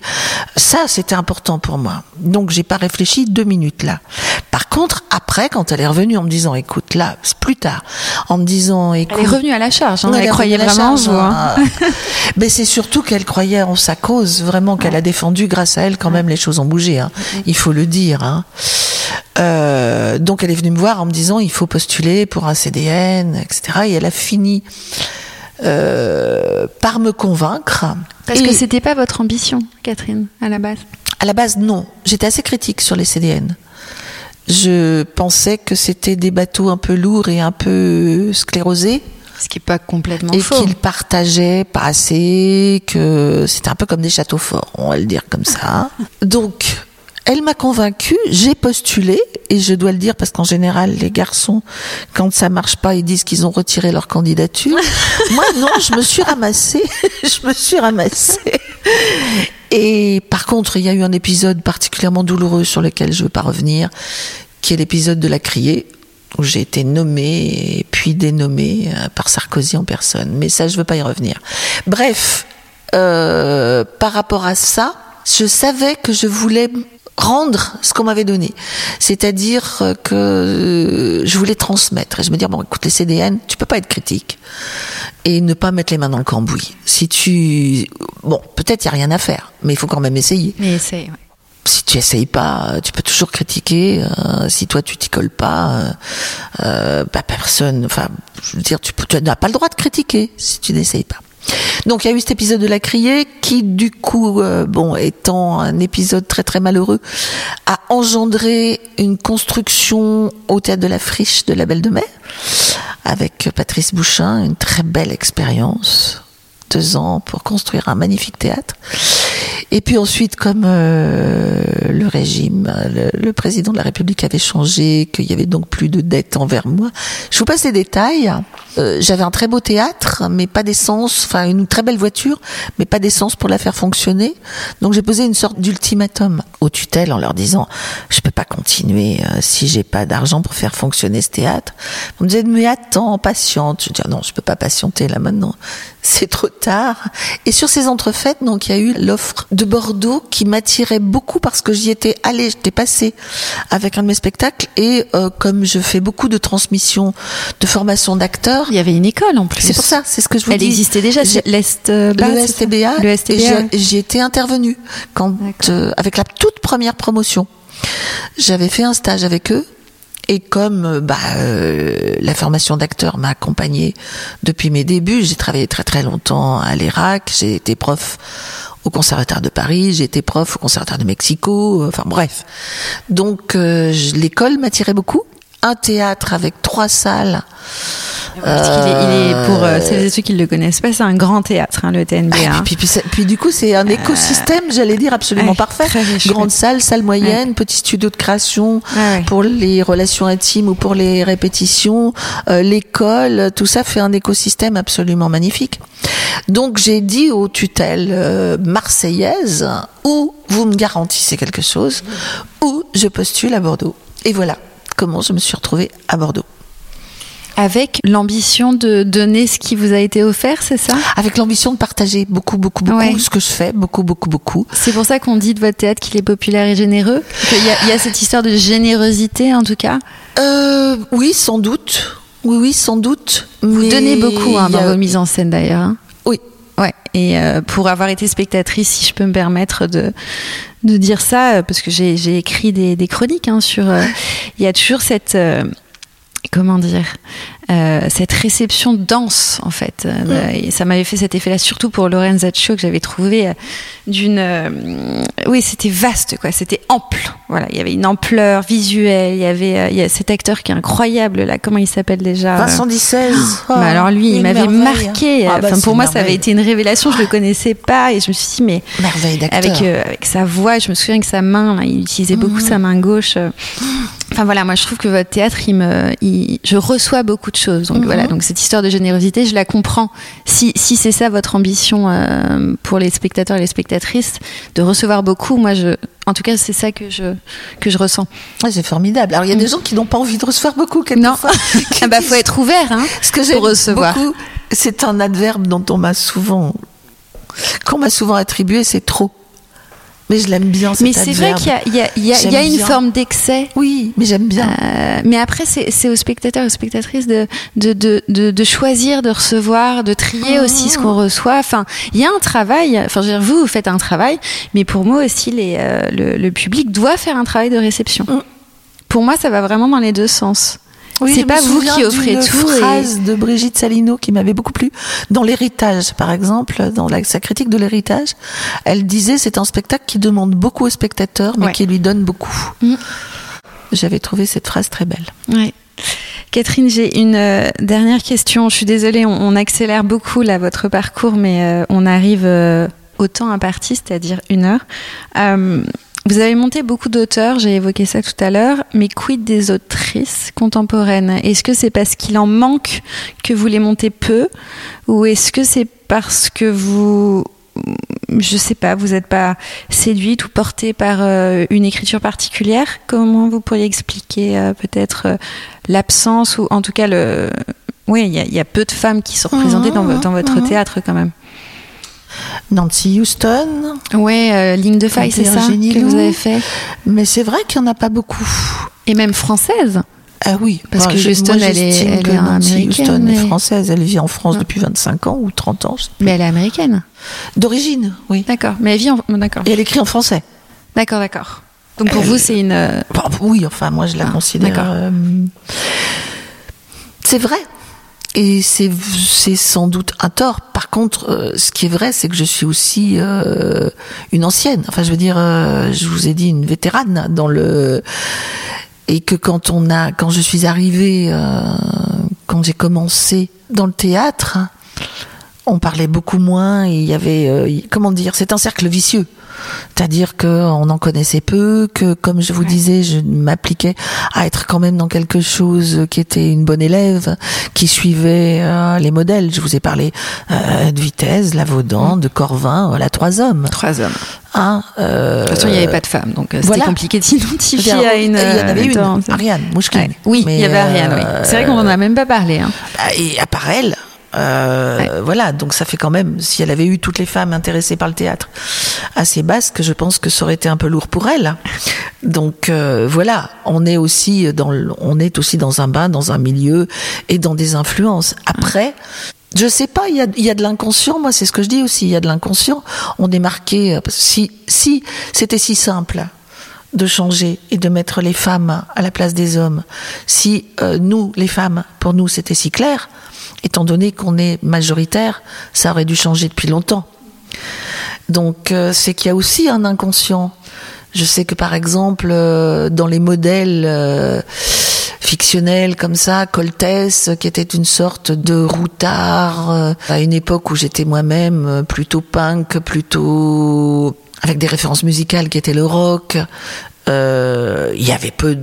Ça, c'était important pour moi. Donc, j'ai pas réfléchi deux minutes là. Par contre, après, quand elle est revenue en me disant, écoute, là, c'est plus tard, en me disant, écoute, Elle est revenue à la charge. hein. Elle croyait vraiment en charge, hein. hein. Mais c'est surtout qu'elle croyait en sa cause, vraiment qu'elle a défendu. Grâce à elle, quand même, les choses ont bougé. hein. Il faut le dire. hein. Euh, donc, elle est venue me voir en me disant il faut postuler pour un CDN, etc. Et elle a fini euh, par me convaincre. Parce Et que c'était pas votre ambition, Catherine, à la base. à la base, non. J'étais assez critique sur les CDN. Je pensais que c'était des bateaux un peu lourds et un peu sclérosés. Ce qui est pas complètement et faux. qu'ils partageaient pas assez, que c'était un peu comme des châteaux forts, on va le dire comme ça. Donc, elle m'a convaincue, j'ai postulé, et je dois le dire parce qu'en général, les garçons, quand ça marche pas, ils disent qu'ils ont retiré leur candidature. Moi, non, je me suis ramassée, je me suis ramassée. Et par contre, il y a eu un épisode particulièrement douloureux sur lequel je ne veux pas revenir, qui est l'épisode de la criée, où j'ai été nommée et puis dénommée euh, par Sarkozy en personne. Mais ça, je veux pas y revenir. Bref, euh, par rapport à ça, je savais que je voulais rendre ce qu'on m'avait donné. C'est-à-dire euh, que euh, je voulais transmettre. Et je me dis, bon, écoute, les CDN, tu peux pas être critique et ne pas mettre les mains dans le cambouis. Si tu... Bon, peut-être il y a rien à faire, mais il faut quand même essayer Mais c'est. ouais. si tu essayes pas, tu peux toujours critiquer. euh, si toi tu t'y colles pas, euh, euh, bah personne. Enfin, je veux dire, tu, tu n'as pas le droit de critiquer si tu n'essayes pas. Donc il y a eu cet épisode de la criée qui, du coup, euh, bon, étant un épisode très très malheureux, a engendré une construction au théâtre de la Friche de la Belle de Mai avec Patrice Bouchin, une très belle expérience deux ans pour construire un magnifique théâtre. Et puis ensuite, comme euh, le régime, le, le président de la République avait changé, qu'il y avait donc plus de dettes envers moi, je vous passe les détails. Euh, J'avais un très beau théâtre, mais pas d'essence, enfin une très belle voiture, mais pas d'essence pour la faire fonctionner. Donc j'ai posé une sorte d'ultimatum aux tutelles en leur disant je peux pas continuer euh, si j'ai pas d'argent pour faire fonctionner ce théâtre. On me disait mais attends, patiente. Je dis ah non, je peux pas patienter là maintenant. C'est trop tard. Et sur ces entrefaites, donc il y a eu l'offre de Bordeaux qui m'attirait beaucoup parce que j'y étais allée, j'étais passée avec un de mes spectacles et euh, comme je fais beaucoup de transmissions, de formation d'acteurs, Il y avait une école en plus. c'est pour ça, c'est ce que je vous Elle dis. existait déjà, l'Est euh, le STBA, Le STBA. j'y étais intervenue quand euh, avec la toute première promotion. J'avais fait un stage avec eux et comme euh, bah, euh, la formation d'acteur m'a accompagnée depuis mes débuts, j'ai travaillé très très longtemps à l'Irak, j'ai été prof au Conservatoire de Paris, j'ai été prof au Conservatoire de Mexico, euh, enfin bref. Donc l'école m'attirait beaucoup. Un théâtre avec trois salles. Est, il est, pour euh, celles et ceux qui ne le connaissent pas, c'est un grand théâtre, hein, le TNB. Ah, hein. puis, puis, ça- puis du coup, c'est un écosystème, j'allais dire, absolument ouais, parfait. Grande salle, salle moyenne, petit studio de création Ouais, pour les relations intimes ou pour les répétitions, euh, l'école, tout ça fait un écosystème absolument magnifique. Donc j'ai dit aux tutelles euh, marseillaises, ou vous me garantissez quelque chose, ou je postule à Bordeaux. Et voilà comment je me suis retrouvée à Bordeaux. Avec l'ambition de donner ce qui vous a été offert, c'est ça? Avec l'ambition de partager beaucoup, beaucoup, beaucoup Ouais. ce que je fais, beaucoup, beaucoup, beaucoup. C'est pour ça qu'on dit de votre théâtre qu'il est populaire et généreux Qu'il y, a- il y a cette histoire de générosité, en tout cas? Euh, oui, sans doute. Oui, oui, sans doute. Vous Mais donnez beaucoup hein, dans a- vos mises en scène, d'ailleurs. hein. Oui. Ouais. Et euh, pour avoir été spectatrice, si je peux me permettre de de dire ça, euh, parce que j'ai j'ai écrit des, des chroniques hein, sur. euh, Il y a toujours cette euh, comment dire euh, cette réception dense en fait Euh, et ça m'avait fait cet effet-là surtout pour Lorenz Zaccio que j'avais trouvé euh, d'une euh, oui c'était vaste quoi c'était ample voilà il y avait une ampleur visuelle il y avait euh, il y a cet acteur qui est incroyable là comment il s'appelle déjà Vincent Dissez. mais alors lui, il une m'avait marqué. Ah bah, enfin, pour moi, ça avait été une révélation. Je le connaissais pas et je me suis dit, mais merveille d'acteur. avec avec sa voix, je me souviens que sa main, là, il utilisait beaucoup Mhm. sa main gauche. Enfin voilà, moi je trouve que votre théâtre, il me, il- je reçois beaucoup de choses. Donc Mhm. voilà, donc cette histoire de générosité, je la comprends. Si si c'est ça votre ambition euh, pour les spectateurs et les spectatrices, de recevoir beaucoup, moi je, en tout cas, c'est ça que je que je ressens. Ouais, c'est formidable. Alors il y a des gens qui n'ont pas envie de recevoir beaucoup Mm. Non, quelquefois. qui ah bah faut être ouvert, hein. Ce que pour recevoir. beaucoup, c'est un adverbe dont on m'a souvent, qu'on m'a souvent attribué, c'est trop. Mais je l'aime bien. Mais c'est vrai qu'il y a, y a, y a, une forme d'excès. Oui, mais j'aime bien. Euh, mais après, c'est aux spectateurs, aux spectatrices de, de, de, de, de choisir, de recevoir, de trier aussi ce qu'on reçoit. Enfin, il y a un travail. Enfin, je veux dire, vous, vous faites un travail, mais pour moi aussi, les, euh, le, le, public doit faire un travail de réception. Mm. Pour moi, ça va vraiment dans les deux sens. Oui, c'est pas vous qui offrez tout. Une phrase de Brigitte Salino qui m'avait beaucoup plu dans l'héritage, par exemple, dans la, sa critique de l'héritage, elle disait c'est un spectacle qui demande beaucoup au spectateur, mais qui lui donne beaucoup. Mm. J'avais trouvé cette phrase très belle. Ouais. Catherine, j'ai une euh, dernière question. Je suis désolée, on, accélère beaucoup là votre parcours, mais euh, on arrive euh, au temps imparti, c'est-à-dire une heure. Vous avez monté beaucoup d'auteurs, j'ai évoqué ça tout à l'heure, mais quid des autrices contemporaines? Est-ce que c'est parce qu'il en manque que vous les montez peu? Ou est-ce que c'est parce que vous, je sais pas, vous n'êtes pas séduite ou portée par euh, une écriture particulière? Comment vous pourriez expliquer euh, peut-être euh, l'absence ou en tout cas le... Oui, il y, a peu de femmes qui sont représentées dans, dans votre mmh. théâtre quand même. Nancy Houston. Ouais, euh, ligne de faille, c'est ça que vous avez fait. Mais c'est vrai qu'il n'y en a pas beaucoup. Et même française. Ah oui, parce que Houston, elle est, elle est américaine. Houston est française, elle vit en France depuis 25 ans ou 30 ans. Mais elle est américaine. D'origine, oui. D'accord, mais elle vit en. D'accord. Et elle écrit en français. D'accord, d'accord. Donc pour vous, c'est une. Euh, oui, enfin, moi, je la ah, considère. Euh, c'est vrai. Et c'est sans doute un tort. Par contre, euh, ce qui est vrai, c'est que je suis aussi euh, une ancienne. Enfin, je veux dire, euh, je vous ai dit une vétérane dans le et que quand on a, quand je suis arrivée, quand j'ai commencé dans le théâtre, on parlait beaucoup moins. Il y avait, comment dire, c'est un cercle vicieux. C'est-à-dire qu'on en connaissait peu, que comme je vous disais, je m'appliquais à être quand même dans quelque chose qui était une bonne élève, qui suivait euh, les modèles. Je vous ai parlé euh, de Vitesse, Lavaudan, de Corvin, voilà, trois hommes. Trois hommes. Hein, euh, de toute façon, il n'y avait pas de femmes, donc c'était compliqué de s'identifier à une. Il y en avait une, Ariane Mouchkine. Oui, il y avait Ariane, oui. C'est vrai qu'on n'en a même pas parlé. Hein. Et à part elle, euh, voilà, donc ça fait quand même, si elle avait eu toutes les femmes intéressées par le théâtre assez basques, je pense que ça aurait été un peu lourd pour elle. Donc euh, voilà, on est aussi dans, on est aussi dans un bain, dans un milieu et dans des influences. Après, je sais pas, il y a, y a de l'inconscient. Moi, c'est ce que je dis aussi. Il y a de l'inconscient. On est marqué. Si, si c'était si simple de changer et de mettre les femmes à la place des hommes, si euh, nous, les femmes, pour nous, c'était si clair, étant donné qu'on est majoritaire, ça aurait dû changer depuis longtemps. Donc euh, c'est qu'il y a aussi un inconscient. Je sais que par exemple, euh, dans les modèles euh, fictionnels comme ça, Coltès, qui était une sorte de routard, à une époque où j'étais moi-même plutôt punk, plutôt avec des références musicales qui étaient le rock, il y avait peu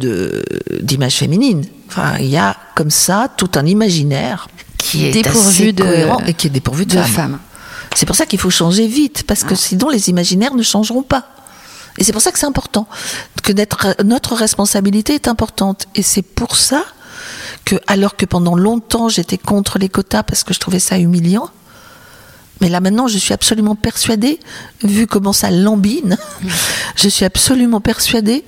d'images féminines. Enfin, il y a comme ça tout un imaginaire qui est dépourvu de cohérent et qui est dépourvu de, femmes. C'est pour ça qu'il faut changer vite, parce que sinon les imaginaires ne changeront pas. Et c'est pour ça que c'est important, que notre responsabilité est importante. Et c'est pour ça que, alors que pendant longtemps j'étais contre les quotas parce que je trouvais ça humiliant, mais là maintenant, je suis absolument persuadée, vu comment ça lambine, je suis absolument persuadée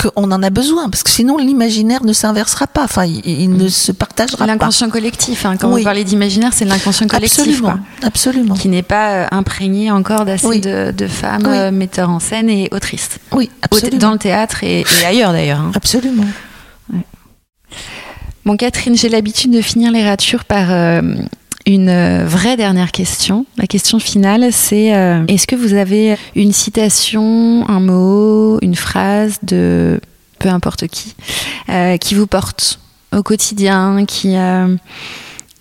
qu'on en a besoin, parce que sinon l'imaginaire ne s'inversera pas, enfin il, ne se partagera pas. L'inconscient collectif, hein. quand vous parlez d'imaginaire, c'est l'inconscient collectif. Absolument, absolument. Qui n'est pas euh, imprégné encore d'assez de, femmes euh, metteurs en scène et autrices. Oui, absolument. Dans le théâtre et, ailleurs d'ailleurs. Hein. Absolument. Bon, Catherine, j'ai l'habitude de finir les ratures par euh, une euh, vraie dernière question. La question finale, c'est euh, est-ce que vous avez une citation, un mot, une phrase de peu importe qui, euh, qui vous porte au quotidien, qui,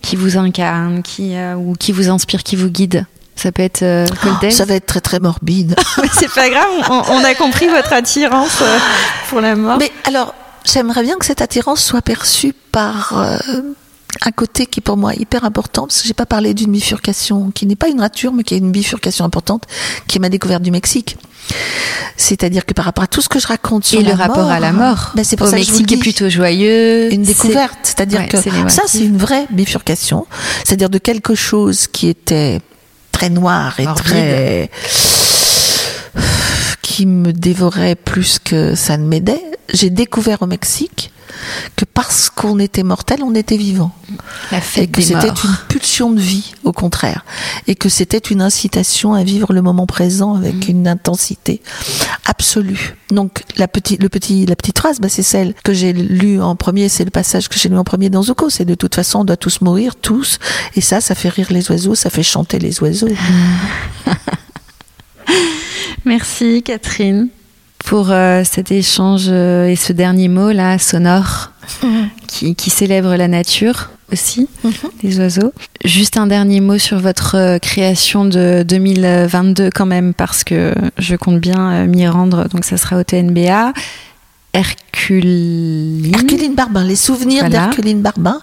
qui vous incarne, qui, ou qui vous inspire, qui vous guide? Ça peut être euh, Ça va être très très morbide. c'est pas grave, on, a compris votre attirance pour la mort. Mais alors, j'aimerais bien que cette attirance soit perçue par un côté qui est pour moi hyper important, parce que j'ai pas parlé d'une bifurcation qui n'est pas une rature, mais qui est une bifurcation importante, qui est ma découverte du Mexique. C'est-à-dire que par rapport à tout ce que je raconte sur et le rapport à la mort, ben c'est pour au ça Mexique est plutôt joyeux, une découverte. C'est-à-dire que ça, c'est une vraie bifurcation. C'est-à-dire de quelque chose qui était très noir et très qui me dévorait plus que ça ne m'aidait. J'ai découvert au Mexique que parce qu'on était mortel, on était vivant. La Et fête que des c'était une pulsion de vie, au contraire. Et que c'était une incitation à vivre le moment présent avec une intensité absolue. Donc, la petite, le petit, la petite phrase, bah, c'est celle que j'ai lue en premier, c'est le passage que j'ai lu en premier dans Zuko. C'est de toute façon, on doit tous mourir, tous. Et ça, ça fait rire les oiseaux, ça fait chanter les oiseaux. Merci Catherine pour euh, cet échange euh, et ce dernier mot là sonore qui, qui célèbre la nature aussi, les oiseaux. Juste un dernier mot sur votre euh, création de 2022 quand même parce que je compte bien m'y rendre donc ça sera au TNBA. Herculine. Herculine Barbin, les souvenirs Voilà. d'Herculine Barbin,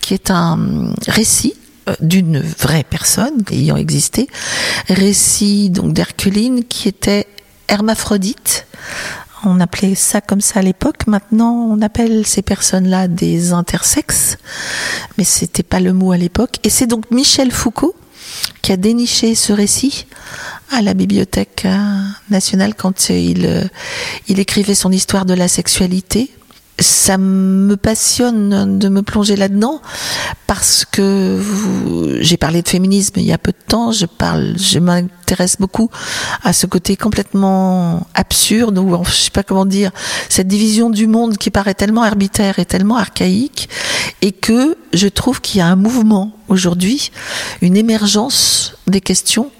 qui est un récit d'une vraie personne ayant existé, récit donc d'Herculine qui était hermaphrodite. On appelait ça comme ça à l'époque. Maintenant, on appelle ces personnes-là des intersexes, mais c'était pas le mot à l'époque. Et c'est donc Michel Foucault qui a déniché ce récit à la Bibliothèque euh, nationale quand euh, il écrivait son histoire de la sexualité. Ça me passionne de me plonger là-dedans parce que j'ai parlé de féminisme il y a peu de temps. Je parle, je m'intéresse beaucoup à ce côté complètement absurde ou je sais pas comment dire cette division du monde qui paraît tellement arbitraire et tellement archaïque et que je trouve qu'il y a un mouvement aujourd'hui, une émergence des questions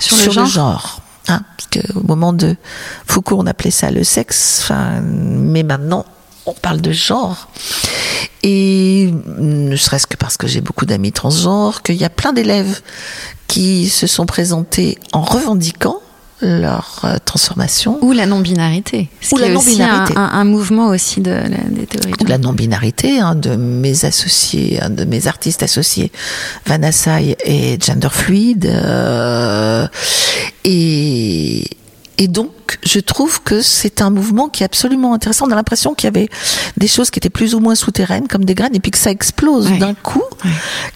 Sur le genre. hein, parce que au moment de Foucault, on appelait ça le sexe, mais maintenant, on parle de genre. Et ne serait-ce que parce que j'ai beaucoup d'amis transgenres, qu'il y a plein d'élèves qui se sont présentés en revendiquant leur euh, transformation Ou la non-binarité. Ou la un, non-binarité. un- un mouvement aussi de, la- des théories. ou la non-binarité hein, de mes associés, de mes artistes associés, Vanessa et Gender Fluid. euh, et, et donc, je trouve que c'est un mouvement qui est absolument intéressant. On a l'impression qu'il y avait des choses qui étaient plus ou moins souterraines, comme des graines, et puis que ça explose d'un coup,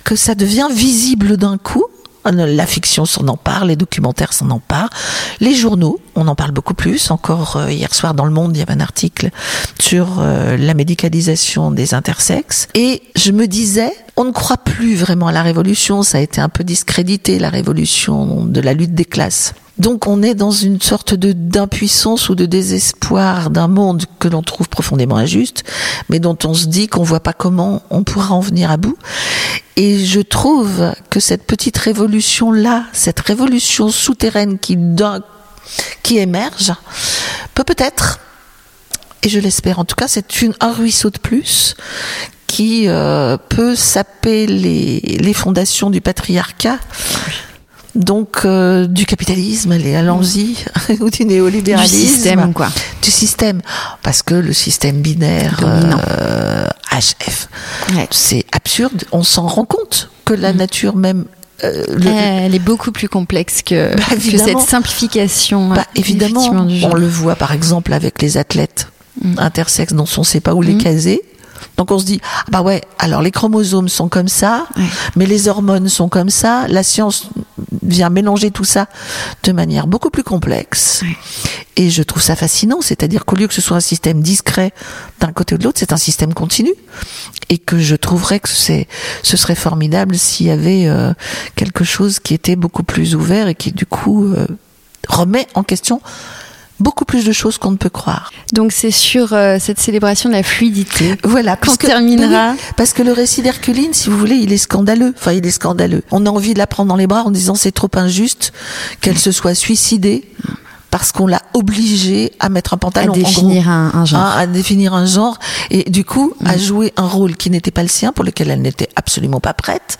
que ça devient visible d'un coup. La fiction s'en empare, les documentaires s'en emparent, les journaux, on en parle beaucoup plus. Encore euh, hier soir dans Le Monde, il y avait un article sur euh, la médicalisation des intersexes. Et je me disais, on ne croit plus vraiment à la révolution, ça a été un peu discrédité, la révolution de la lutte des classes. Donc on est dans une sorte d'impuissance ou de désespoir d'un monde que l'on trouve profondément injuste, mais dont on se dit qu'on voit pas comment on pourra en venir à bout. Et je trouve que cette petite révolution là, cette révolution souterraine qui qui émerge, peut peut-être, et je l'espère en tout cas, c'est un ruisseau de plus qui euh, peut saper les fondations du patriarcat. Donc euh, du capitalisme, allez, allons-y, ou du du néolibéralisme, système, quoi. du système, parce que le système binaire euh, HF, Ouais. c'est absurde. On s'en rend compte que la nature même, euh, le- Elle est beaucoup plus complexe que, Bah, que cette simplification. Bah, évidemment, du on le voit par exemple avec les athlètes Mm. intersexes dont on ne sait pas où les Mm. caser. Donc on se dit, ah bah ouais, alors les chromosomes sont comme ça, mais les hormones sont comme ça. La science vient mélanger tout ça de manière beaucoup plus complexe. Et je trouve ça fascinant, c'est-à-dire qu'au lieu que ce soit un système discret d'un côté ou de l'autre, c'est un système continu. Et que je trouverais que c'est, ce serait formidable s'il y avait euh, quelque chose qui était beaucoup plus ouvert et qui du coup euh, remet en question beaucoup plus de choses qu'on ne peut croire. Donc c'est sur euh, cette célébration de la fluidité Voilà, qu'on terminera. parce que le récit d'Herculine, si vous voulez, il est scandaleux. Enfin, il est scandaleux. On a envie de la prendre dans les bras en disant c'est trop injuste qu'elle se soit suicidée parce qu'on l'a obligée à mettre un à pantalon. en définir gros. un, un genre. Hein, à définir un genre et du coup à jouer un rôle qui n'était pas le sien pour lequel elle n'était absolument pas prête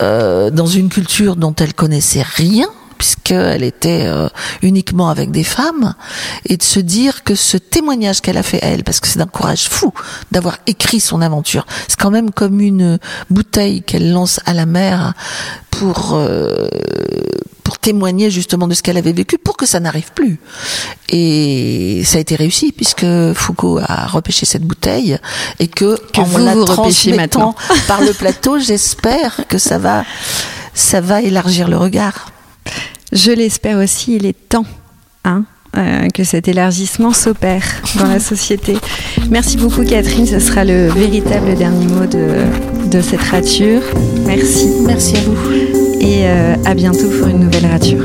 euh, dans une culture dont elle connaissait rien puisqu'elle était euh, uniquement avec des femmes et de se dire que ce témoignage qu'elle a fait elle parce que c'est d'un courage fou d'avoir écrit son aventure c'est quand même comme une bouteille qu'elle lance à la mer pour euh, pour témoigner justement de ce qu'elle avait vécu pour que ça n'arrive plus. Et ça a été réussi puisque Foucault a repêché cette bouteille et que, Que en vous, la vous transmettant par le plateau, j'espère que ça va, ça va élargir le regard. Je l'espère aussi, il est temps hein, euh, que cet élargissement s'opère dans la société. Merci beaucoup Catherine, ce sera le véritable dernier mot de, de cette rature. Merci. Merci à vous. Et euh, à bientôt pour une nouvelle rature.